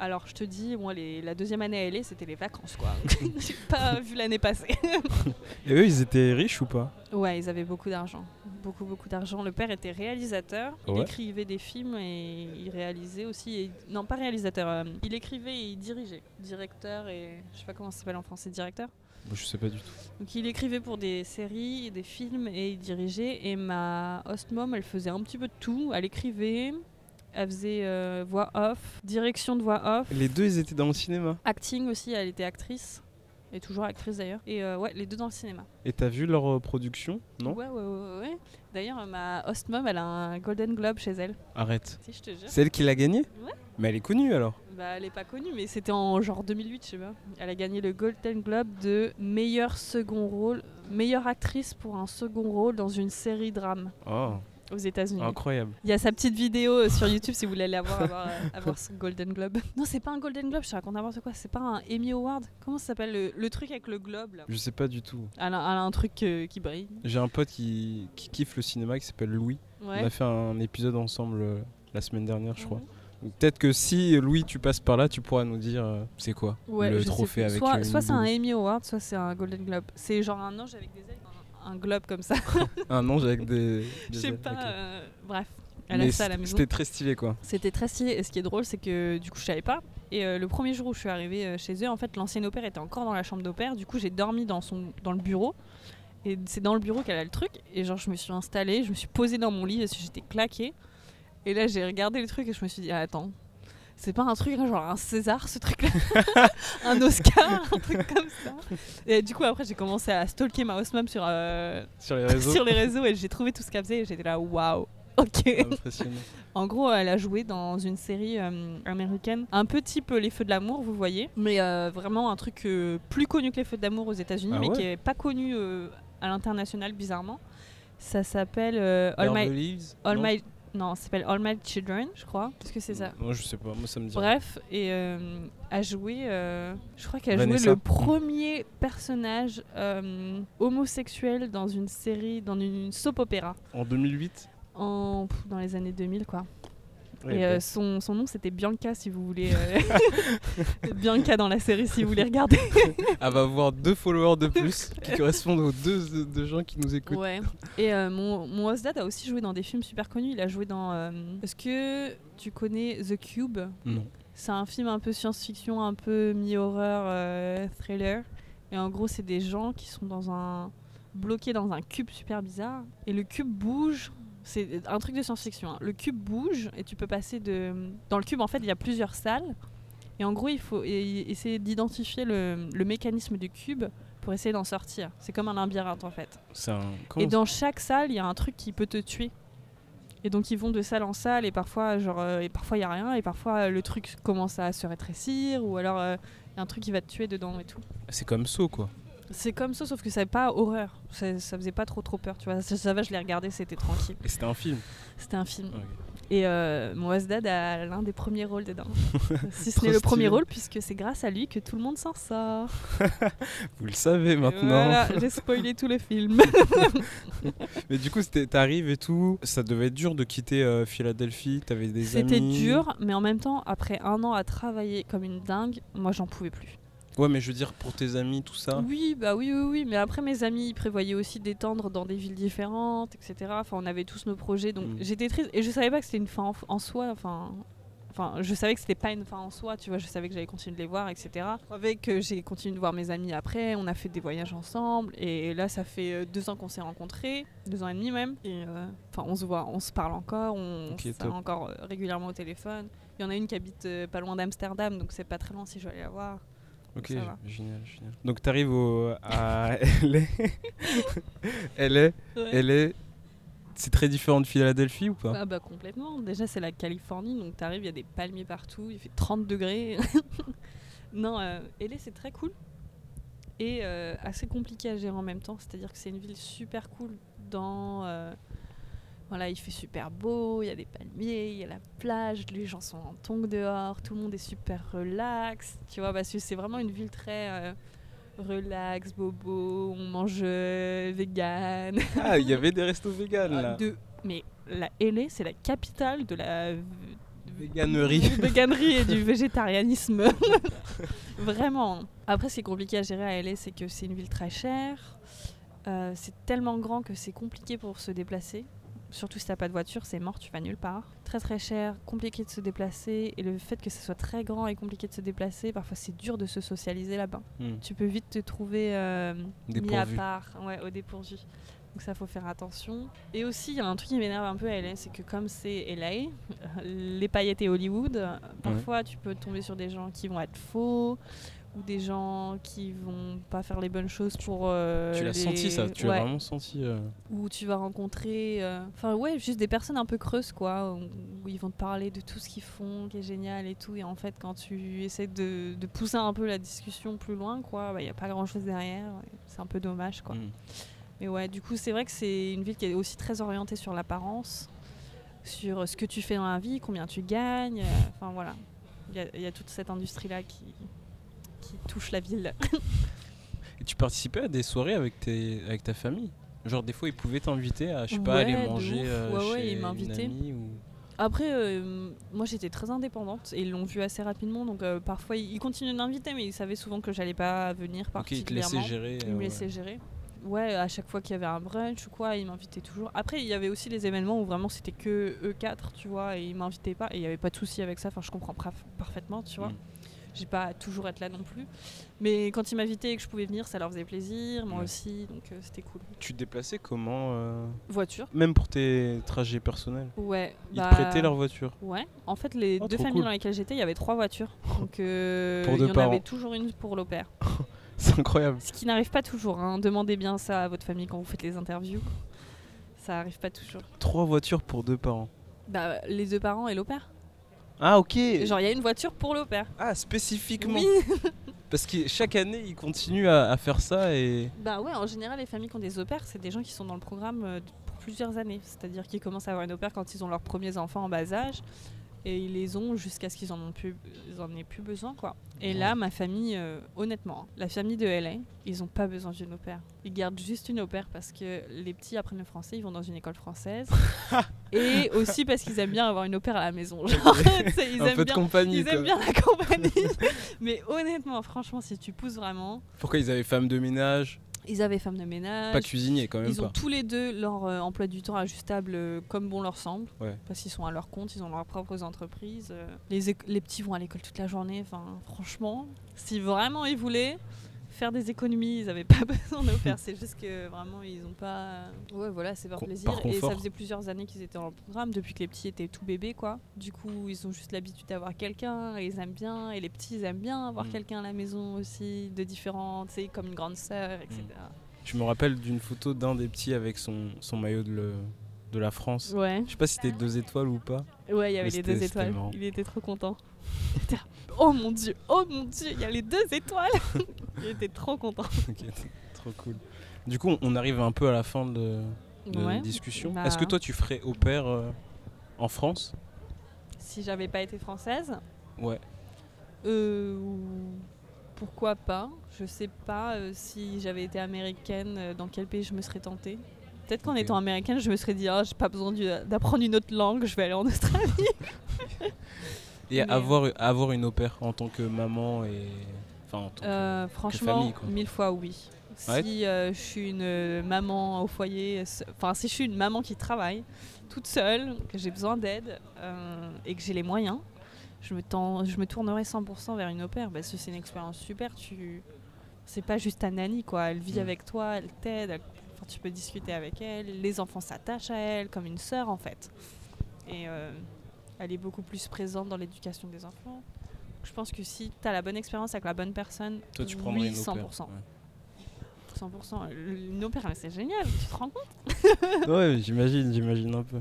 Alors, je te dis, moi, les- la deuxième année à LA, c'était les vacances, quoi. J'ai pas vu l'année passée. Et eux, ils étaient riches ou pas? Ouais, ils avaient beaucoup d'argent. Beaucoup, beaucoup d'argent. Le père était réalisateur. Il écrivait des films et il réalisait aussi. et- Non, pas réalisateur. euh, il écrivait et il dirigeait. Directeur et. Je sais pas comment ça s'appelle en français, directeur? Bon, Je sais pas du tout. Donc il écrivait pour des séries, des films et il dirigeait. Et ma host mom, elle faisait un petit peu de tout. Elle écrivait, elle faisait euh, voix off, direction de voix off, Les deux, ils étaient dans le cinéma. acting aussi. Elle était actrice. Et toujours actrice d'ailleurs. Et euh, ouais, les deux dans le cinéma. Et t'as vu leur euh, production Non? Ouais, ouais, ouais, ouais. D'ailleurs, ma host mom, elle a un Golden Globe chez elle. Arrête. Si, je te jure. C'est elle qui l'a gagné? Ouais. Mais elle est connue alors. Bah, elle est pas connue, mais c'était en genre 2008, je sais pas. Elle a gagné le Golden Globe de meilleur second rôle, meilleure actrice pour un second rôle dans une série drame Oh, aux États-Unis. incroyable. Il y a sa petite vidéo euh, sur YouTube si vous voulez aller voir, avoir, euh, avoir son Golden Globe. Non, c'est pas un Golden Globe, je te raconte n'importe quoi. C'est pas un Emmy Award. Comment ça s'appelle le, le truc avec le globe là Je sais pas du tout. elle a, elle a un truc euh, qui brille. J'ai un pote qui, qui kiffe le cinéma qui s'appelle Louis. On a fait un épisode ensemble euh, la semaine dernière, je crois. Mhm. Peut-être que si Louis, tu passes par là, tu pourras nous dire euh, c'est quoi Ouais, le trophée avec Soit, soit c'est un. Emmy Award, soit c'est un Golden Globe. C'est genre un ange avec des ailes, un, globe comme ça. un ange avec des. Je sais pas. euh, bref, elle a ça à la maison. C'était très stylé quoi. C'était très stylé. Et ce qui est drôle, c'est que du coup, je savais pas. Et euh, le premier jour où je suis arrivée euh, chez eux, en fait, l'ancien opère était encore dans la chambre d'opère. Du coup, j'ai dormi dans, son, dans le bureau. Et c'est dans le bureau qu'elle a le truc. Et genre, je me suis installée, je me suis posée dans mon lit j'étais claquée. Et là, j'ai regardé le truc et je me suis dit, ah, attends. C'est pas un truc hein, genre un César ce truc là Un Oscar Un truc comme ça. Et du coup après j'ai commencé à stalker ma host mom sur, euh, Sur les réseaux. sur les réseaux et j'ai trouvé tout ce qu'elle faisait et j'étais là waouh. Ok. En gros, elle a joué dans une série euh, américaine, un peu type Les Feux de l'amour, vous voyez, mais euh, vraiment un truc euh, plus connu que Les Feux de l'amour aux États-Unis, Ah mais qui est pas connu euh, à l'international bizarrement. Ça s'appelle euh, All My, All My, non, ça s'appelle All My Children, je crois. Est-ce que c'est ça Moi je sais pas, moi ça me dit. Bref, et euh, a joué, euh, je crois qu'elle a joué le premier personnage euh, homosexuel dans une série, dans une soap opéra, En 2008 en, pff, dans les années 2000 quoi. Et euh, son, son nom c'était Bianca si vous voulez. euh, Bianca dans la série si vous voulez regarder. Elle va avoir deux followers de plus qui correspondent aux deux de, de gens qui nous écoutent. Ouais. Et euh, mon, mon host dad a aussi joué dans des films super connus. Il a joué dans. Est-ce que tu connais The Cube? Non. C'est un film un peu science-fiction, un peu mi-horreur, thriller. Et en gros, c'est des gens qui sont dans un bloqués dans un cube super bizarre. Et le cube bouge. C'est un truc de science-fiction. hein. Le cube bouge et tu peux passer de. Dans le cube, en fait, il y a plusieurs salles. Et en gros, il faut essayer d'identifier le, le mécanisme du cube pour essayer d'en sortir. C'est comme un labyrinthe en fait. Un. Et dans chaque salle, il y a un truc qui peut te tuer. Et donc ils vont de salle en salle et parfois genre euh, et parfois il y a rien et parfois euh, le truc commence à se rétrécir ou alors il y a un truc qui va te tuer dedans et tout. C'est comme ça, quoi. C'est comme ça sauf que c'est pas horreur. Ça, ça faisait pas trop trop peur, tu vois. Ça, ça va, je l'ai regardé, c'était tranquille. Et c'était un film. C'était un film. Ok. Et euh, mon Wasdad a l'un des premiers rôles dedans. si ce n'est le premier rôle puisque c'est grâce à lui que tout le monde s'en sort. Vous le savez maintenant. Voilà, j'ai spoilé tout le film. Mais du coup, t'arrives et tout. Ça devait être dur de quitter euh, Philadelphie. T'avais des amis. C'était dur, mais en même temps, après un an à travailler comme une dingue, moi j'en pouvais plus. Ouais, mais je veux dire, pour tes amis, tout ça. Oui, bah oui, oui, oui. Mais après, mes amis ils prévoyaient aussi d'étendre dans des villes différentes, etc. Enfin, on avait tous nos projets, donc Mm. j'étais triste. Et je savais pas que c'était une fin en, en soi. Enfin, enfin, je savais que c'était pas une fin en soi. Tu vois, je savais que j'allais continuer de les voir, etc. Avec, euh, j'ai continué de voir mes amis après. On a fait des voyages ensemble. Et là, ça fait euh, deux ans qu'on s'est rencontrés, deux ans et demi même. Et euh, enfin, on se voit, on se parle encore, on Ok, se top. encore euh, régulièrement au téléphone. Il y en a une qui habite euh, pas loin d'Amsterdam, donc c'est pas très loin si je vais aller la voir. Ok, Ça va. génial, génial. Donc t'arrives au, à LA. LA, LA, c'est très différent de Philadelphie ou pas? Ah bah complètement. Déjà c'est la Californie, donc t'arrives, il y a des palmiers partout, il fait 30 degrés. non, euh, LA c'est très cool et euh, assez compliqué à gérer en même temps. C'est-à-dire que c'est une ville super cool dans... euh, voilà, il fait super beau, il y a des palmiers, il y a la plage, les gens sont en tongs dehors, tout le monde est super relax. Tu vois, parce que c'est vraiment une ville très... euh, relax, bobo, on mange euh, vegan. Ah, il y avait des restos véganes là. De... Mais la LA, c'est la capitale de la Véganerie. véganerie et du végétarianisme. Vraiment. Après, c'est compliqué à gérer à LA, c'est que c'est une ville très chère. Euh, c'est tellement grand que c'est compliqué pour se déplacer. Surtout si t'as pas de voiture, c'est mort, tu vas nulle part. Très très cher, compliqué de se déplacer. Et le fait que ce soit très grand et compliqué de se déplacer, parfois c'est dur de se socialiser là-bas. Hmm. Tu peux vite te trouver euh, mis à part, ouais, au dépourvu. Donc ça, faut faire attention. Et aussi, il y a un truc qui m'énerve un peu à LA, c'est que comme c'est LA, les paillettes et Hollywood, parfois tu peux tomber sur des gens qui vont être faux ou des gens qui vont pas faire les bonnes choses pour. euh, Tu l'as les- senti ça Tu Ouais. l'as vraiment senti euh, Où tu vas rencontrer, euh, enfin ouais, juste des personnes un peu creuses quoi, où, où ils vont te parler de tout ce qu'ils font, qui est génial et tout, et en fait quand tu essaies de, de pousser un peu la discussion plus loin, quoi, il n'y a pas grand chose derrière, c'est un peu dommage quoi. hmm. Mais ouais, du coup c'est vrai que c'est une ville qui est aussi très orientée sur l'apparence, sur ce que tu fais dans la vie, combien tu gagnes, euh, enfin voilà, il y, a- il y a toute cette industrie là qui, qui touche la ville. Et tu participais à des soirées avec, tes, avec ta famille? Genre des fois ils pouvaient t'inviter à, je sais pas, Ouais, aller manger euh, Ouais, ouais, chez ils une m'invitaient. amie ou... Après, euh, moi j'étais très indépendante et ils l'ont vu assez rapidement, donc euh, parfois ils ils continuaient de m'inviter, mais ils savaient souvent que j'allais pas venir Ok, ils te particulièrement. laissaient gérer. Ils me ouais. laissaient gérer. Ouais, à chaque fois qu'il y avait un brunch ou quoi, ils m'invitaient toujours. Après, il y avait aussi les événements où vraiment c'était que eux quatre, tu vois, et ils m'invitaient pas, et il y avait pas de souci avec ça. Enfin, je comprends parfaitement, tu vois. Mm. J'ai pas à toujours être là non plus. Mais quand ils m'invitaient et que je pouvais venir, ça leur faisait plaisir, moi Ouais. aussi, donc euh, c'était cool. Tu te déplaçais comment euh, Voiture Même pour tes trajets personnels? Ouais. Ils bah, te prêtaient leur voiture? Ouais, en fait, les Oh, deux familles cool. dans lesquelles j'étais, il y avait trois voitures. Donc, euh, il y en parents. avait toujours une pour l'opère. C'est incroyable. Ce qui n'arrive pas toujours. Hein. Demandez bien ça à votre famille quand vous faites les interviews. Ça arrive pas toujours. Trois voitures pour deux parents. Bah, les deux parents et l'opère. Ah ok Genre, il y a une voiture pour l'opère. Ah spécifiquement Oui. Parce que chaque année ils continuent à, à faire ça et... bah ouais, en général, les familles qui ont des opères, c'est des gens qui sont dans le programme euh, pour plusieurs années. C'est-à-dire qu'ils commencent à avoir une opère quand ils ont leurs premiers enfants en bas âge. Et ils les ont jusqu'à ce qu'ils en, ont plus, ils en aient plus besoin, quoi. Et là, ma famille, euh, honnêtement, la famille de LA, ils ont pas besoin d'une opère. Ils gardent juste une opère parce que les petits apprennent le français, ils vont dans une école française. et aussi parce qu'ils aiment bien avoir une opère à la maison. Genre, ils un aiment peu de bien. compagnie Ils aiment bien la compagnie. Mais honnêtement, franchement, si tu pousses vraiment, Pourquoi ils avaient femme de ménage? Ils avaient femme de ménage. Pas cuisinier quand même Ils ont pas. tous les deux leur euh, emploi du temps ajustable euh, comme bon leur semble. Ouais. Parce qu'ils sont à leur compte, ils ont leurs propres entreprises. euh. les, les petits vont à l'école toute la journée. Enfin, franchement, si vraiment ils voulaient faire des économies, ils n'avaient pas besoin de faire. C'est juste que vraiment, ils n'ont pas. Ouais, voilà, c'est Con- plaisir. par Et ça faisait plusieurs années qu'ils étaient dans le programme, depuis que les petits étaient tout bébés, quoi. Du coup, ils ont juste l'habitude d'avoir quelqu'un, et ils aiment bien. Et les petits, ils aiment bien avoir Mm. quelqu'un à la maison aussi, de différents, tu sais, comme une grande sœur, etc. Je me rappelle d'une photo d'un des petits avec son, son maillot de, le- de la France. Ouais, Je sais pas si c'était deux étoiles ou pas. ouais, il y avait les deux étoiles. Il était trop content. Oh mon dieu, oh mon dieu, il y a les deux étoiles. il était trop content. Trop cool. Du coup, on arrive un peu à la fin de, de Ouais. discussion. Bah. Est-ce que toi, tu ferais au pair euh, en France? Si j'avais pas été française, Ouais. euh, pourquoi pas? Je sais pas euh, si j'avais été américaine, euh, dans quel pays je me serais tentée. Peut-être qu'en étant américaine, je me serais dit, ah, j'ai pas besoin d'apprendre une autre langue, je vais aller en Australie. Et Mais- avoir, avoir une au pair en tant que maman et. Enfin, en tant que- Euh, franchement, famille, quoi. mille fois oui. Ouais. Si euh, je suis une maman au foyer, enfin si je suis une maman qui travaille toute seule, que j'ai besoin d'aide euh, et que j'ai les moyens, je me, je me tournerai 100% vers une au pair parce que c'est une expérience super. Tu, c'est pas juste ta nanny quoi. Elle vit Mm. avec toi, elle t'aide, elle- tu peux discuter avec elle. Les enfants s'attachent à elle comme une sœur en fait. Et euh, elle est beaucoup plus présente dans l'éducation des enfants. Je pense que si tu as la bonne expérience avec la bonne personne, Toi, tu oui, prendrais une au 100%. pair. 100%. Une opéra, mais c'est génial, tu te rends compte? Ouais, j'imagine, j'imagine un peu.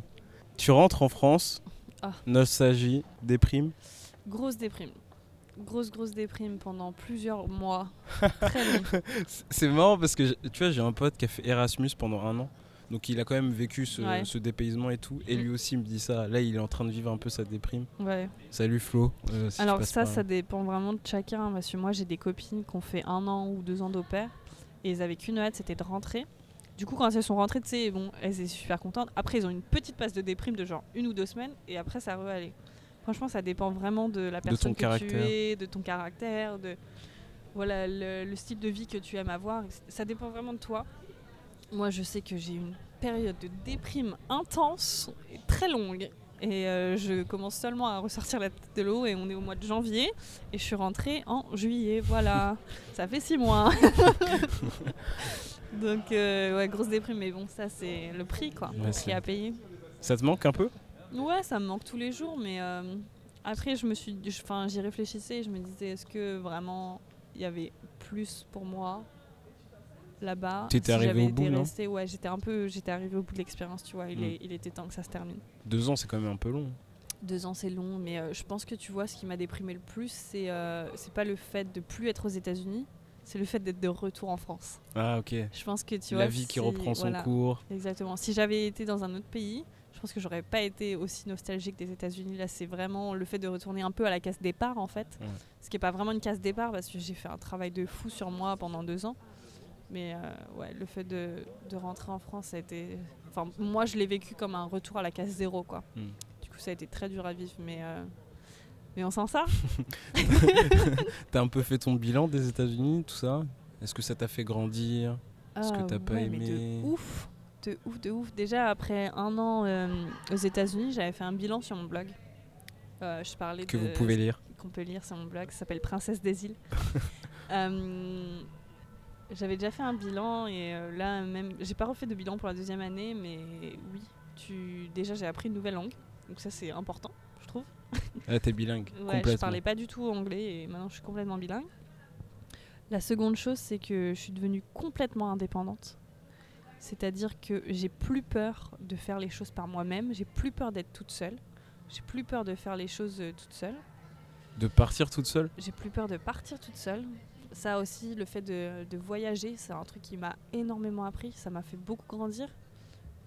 Tu rentres en France, Ah. nostalgie, déprime? Grosse déprime. Grosse, grosse déprime pendant plusieurs mois. C'est- marrant parce que tu vois, j'ai un pote qui a fait Erasmus pendant un an. Donc il a quand même vécu ce, Ouais. ce dépaysement et tout. Et Mm. lui aussi me dit ça. Là, il est en train de vivre un peu sa déprime. Ouais. Salut Flo. euh, si Alors ça, ça dépend vraiment de chacun. Parce que moi, j'ai des copines qui ont fait un an ou deux ans d'opère. Et ils avaient qu'une hâte, c'était de rentrer. Du coup, quand elles sont rentrées, tu sais, bon, elles étaient super contentes. Après, ils ont une petite passe de déprime de genre une ou deux semaines. Et après, ça aller. Franchement, ça dépend vraiment de la personne que tu es, de ton caractère, de voilà le, le style de vie que tu aimes avoir. Ça dépend vraiment de toi. Moi, je sais que j'ai une période de déprime intense et très longue. Et euh, je commence seulement à ressortir la tête de l'eau et on est au mois de janvier et je suis rentrée en juillet. Voilà, ça fait six mois. Donc euh, ouais, grosse déprime, mais bon, ça c'est le prix quoi, le prix à payer. Ça te manque un peu? Ouais, ça me manque tous les jours, mais euh, après je me suis, enfin j'y réfléchissais, et je me disais est-ce que vraiment il y avait plus pour moi? Là-bas T'étais si arrivé j'avais au bout, été non restée, ouais, j'étais un peu, j'étais arrivée au bout de l'expérience, tu vois. Il, Mm. est- il était temps que ça se termine. Deux ans, c'est quand même un peu long. Deux ans, c'est long, mais euh, je pense que tu vois, ce qui m'a déprimé le plus, c'est euh, c'est pas le fait de plus être aux États-Unis, c'est le fait d'être de retour en France. Ah, ok. Je pense que tu La vie qui reprend son voilà, cours. Exactement. Si j'avais été dans un autre pays, je pense que j'aurais pas été aussi nostalgique des États-Unis. Là, c'est vraiment le fait de retourner un peu à la case départ, en fait. Ouais. Ce qui est pas vraiment une case départ parce que j'ai fait un travail de fou sur moi pendant deux ans. Mais euh, ouais, le fait de, de rentrer en France, ça a été. Enfin, moi, je l'ai vécu comme un retour à la case zéro, quoi. Mm. Du coup, ça a été très dur à vivre, mais. euh, Mais on s'en sort. T'as un peu fait ton bilan des États-Unis, tout ça? Est-ce que ça t'a fait grandir? Est-ce que Ah t'as pas ouais, mais aimé? de ouf, de ouf, de ouf. Déjà après un an euh, aux États-Unis, j'avais fait un bilan sur mon blog. Euh, je parlais Que de vous pouvez lire. qu'on peut lire sur mon blog, ça s'appelle Princesse des îles. J'avais déjà fait un bilan et euh, là même, j'ai pas refait de bilan pour la deuxième année, mais oui, tu déjà j'ai appris une nouvelle langue, donc ça c'est important, je trouve. Ah, t'es bilingue. Ouais, je parlais pas du tout anglais et maintenant je suis complètement bilingue. La seconde chose, c'est que je suis devenue complètement indépendante. C'est-à-dire que j'ai plus peur de faire les choses par moi-même, j'ai plus peur d'être toute seule, j'ai plus peur de faire les choses euh, toute seule, De partir toute seule? J'ai plus peur de partir toute seule. Ça aussi, le fait de, de voyager, c'est un truc qui m'a énormément appris, ça m'a fait beaucoup grandir.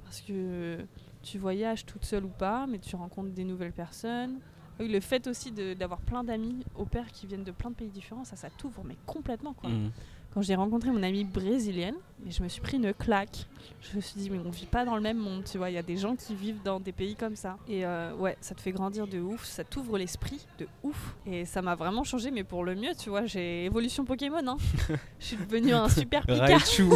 Parce que tu voyages toute seule ou pas, mais tu rencontres des nouvelles personnes. Le fait aussi d'avoir plein d'amis au pair qui viennent de plein de pays différents, ça, ça t'ouvre, mais complètement quoi. Mhm. Quand j'ai rencontré mon amie brésilienne, mais je me suis pris une claque. Je me suis dit, mais on vit pas dans le même monde, tu vois. Il y a des gens qui vivent dans des pays comme ça. Et euh, ouais, ça te fait grandir de ouf, ça t'ouvre l'esprit de ouf. Et ça m'a vraiment changé, mais pour le mieux, tu vois. J'ai évolution Pokémon, hein. Je suis devenue un super Pikachu.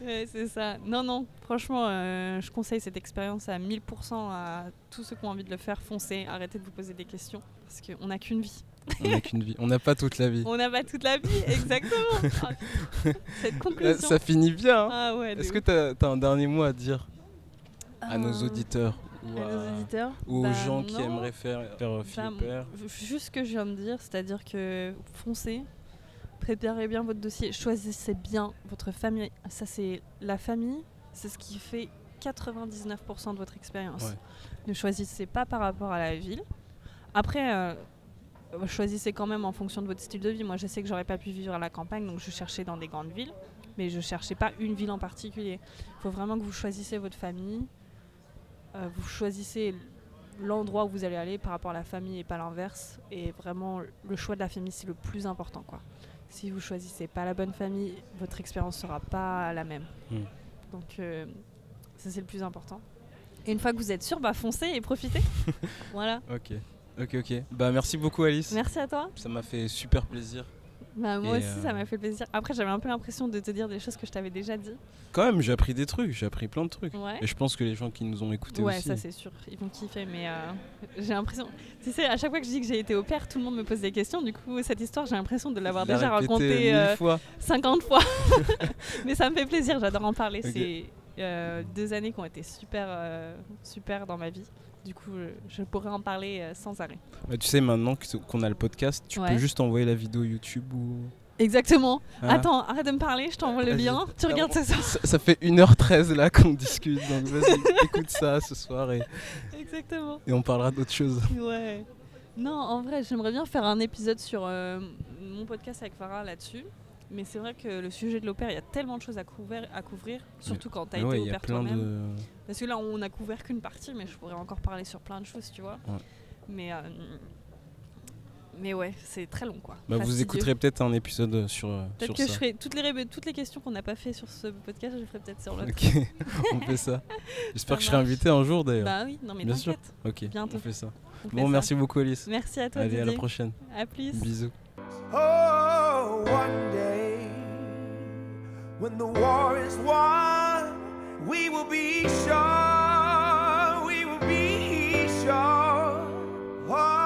Ouais, c'est ça. Non, non, franchement, euh, je conseille cette expérience à 1000% à tous ceux qui ont envie de le faire. Foncez, arrêtez de vous poser des questions. Parce qu'on n'a qu'une vie. On n'a qu'une vie. On n'a pas toute la vie. On n'a pas toute la vie, exactement. Ah, cette conclusion. Ça finit bien. hein. Ah ouais, Est-ce que t'as as un dernier mot à dire à nos Euh, auditeurs ou, à nos à- auditeurs? ou aux Bah, gens qui aimeraient faire, faire Bah, au pair Juste ce que je viens de dire, c'est-à-dire que foncez, préparez bien votre dossier, choisissez bien votre famille. Ça, c'est la famille, c'est ce qui fait 99% de votre expérience. Ouais. Ne choisissez pas par rapport à la ville. Après, euh, choisissez quand même en fonction de votre style de vie. Moi, je sais que j'aurais pas pu vivre à la campagne, donc je cherchais dans des grandes villes, mais je cherchais pas une ville en particulier. Il faut vraiment que vous choisissez votre famille, euh, vous choisissez l'endroit où vous allez aller par rapport à la famille et pas l'inverse. Et vraiment, le choix de la famille, c'est le plus important. Quoi. Si vous choisissez pas la bonne famille, votre expérience sera pas la même. Mm. Donc, euh, ça, c'est le plus important. Et une fois que vous êtes sûr, bah, foncez et profitez. voilà. Ok. Ok, ok. Bah, merci beaucoup, Alice. Merci à toi. Ça m'a fait super plaisir. Bah, moi Et, aussi, ça euh, m'a fait plaisir. Après, j'avais un peu l'impression de te dire des choses que je t'avais déjà dit. Quand même, j'ai appris des trucs, j'ai appris plein de trucs. Ouais. Et je pense que les gens qui nous ont écoutés Ouais, aussi. ça c'est sûr, ils vont kiffer, mais euh, j'ai l'impression. Tu sais, à chaque fois que je dis que j'ai été au père, tout le monde me pose des questions. Du coup, cette histoire, j'ai l'impression de l'avoir déjà racontée euh, fois. 50 fois. mais ça me fait plaisir, j'adore en parler. Ok. C'est euh, deux années qui ont été super, super dans ma vie. Du coup, je, pourrais en parler euh, sans arrêt. Bah, tu sais, maintenant qu'on a le podcast, tu Ouais. peux juste envoyer la vidéo YouTube ou. Exactement. Hein Attends, arrête de me parler, je t'envoie le lien. Tu Ah regardes bon soir. ça, ça fait 1h13 là qu'on discute, donc vas-y, écoute ça ce soir et, Exactement. et on parlera d'autre chose. Ouais. Non, en vrai, j'aimerais bien faire un épisode sur euh, mon podcast avec Farah là-dessus. Mais c'est vrai que le sujet de l'opère, il y a tellement de choses à couvrir, à couvrir surtout quand t'as Mais ouais, été opère toi-même. de. Parce que là, on a couvert qu'une partie, mais je pourrais encore parler sur plein de choses, tu vois. Ouais. Mais, euh, mais ouais, c'est très long, quoi. Bah, vous écouterez peut-être un épisode sur, euh, Peut-être que ça. je ferai toutes les, toutes les questions qu'on n'a pas fait sur ce podcast, je les ferai peut-être sur l'autre. Ok, on fait ça. J'espère que je serai invité un jour d'ailleurs. Bah oui, non mais Bien sûr. ok, bientôt. on fait ça. on fait Bon, ça. merci beaucoup Alice. Merci à toi, Allez, à la prochaine. À plus. Bisous. Oh, one day when the war is won, we will be sure, we will be sure. Oh,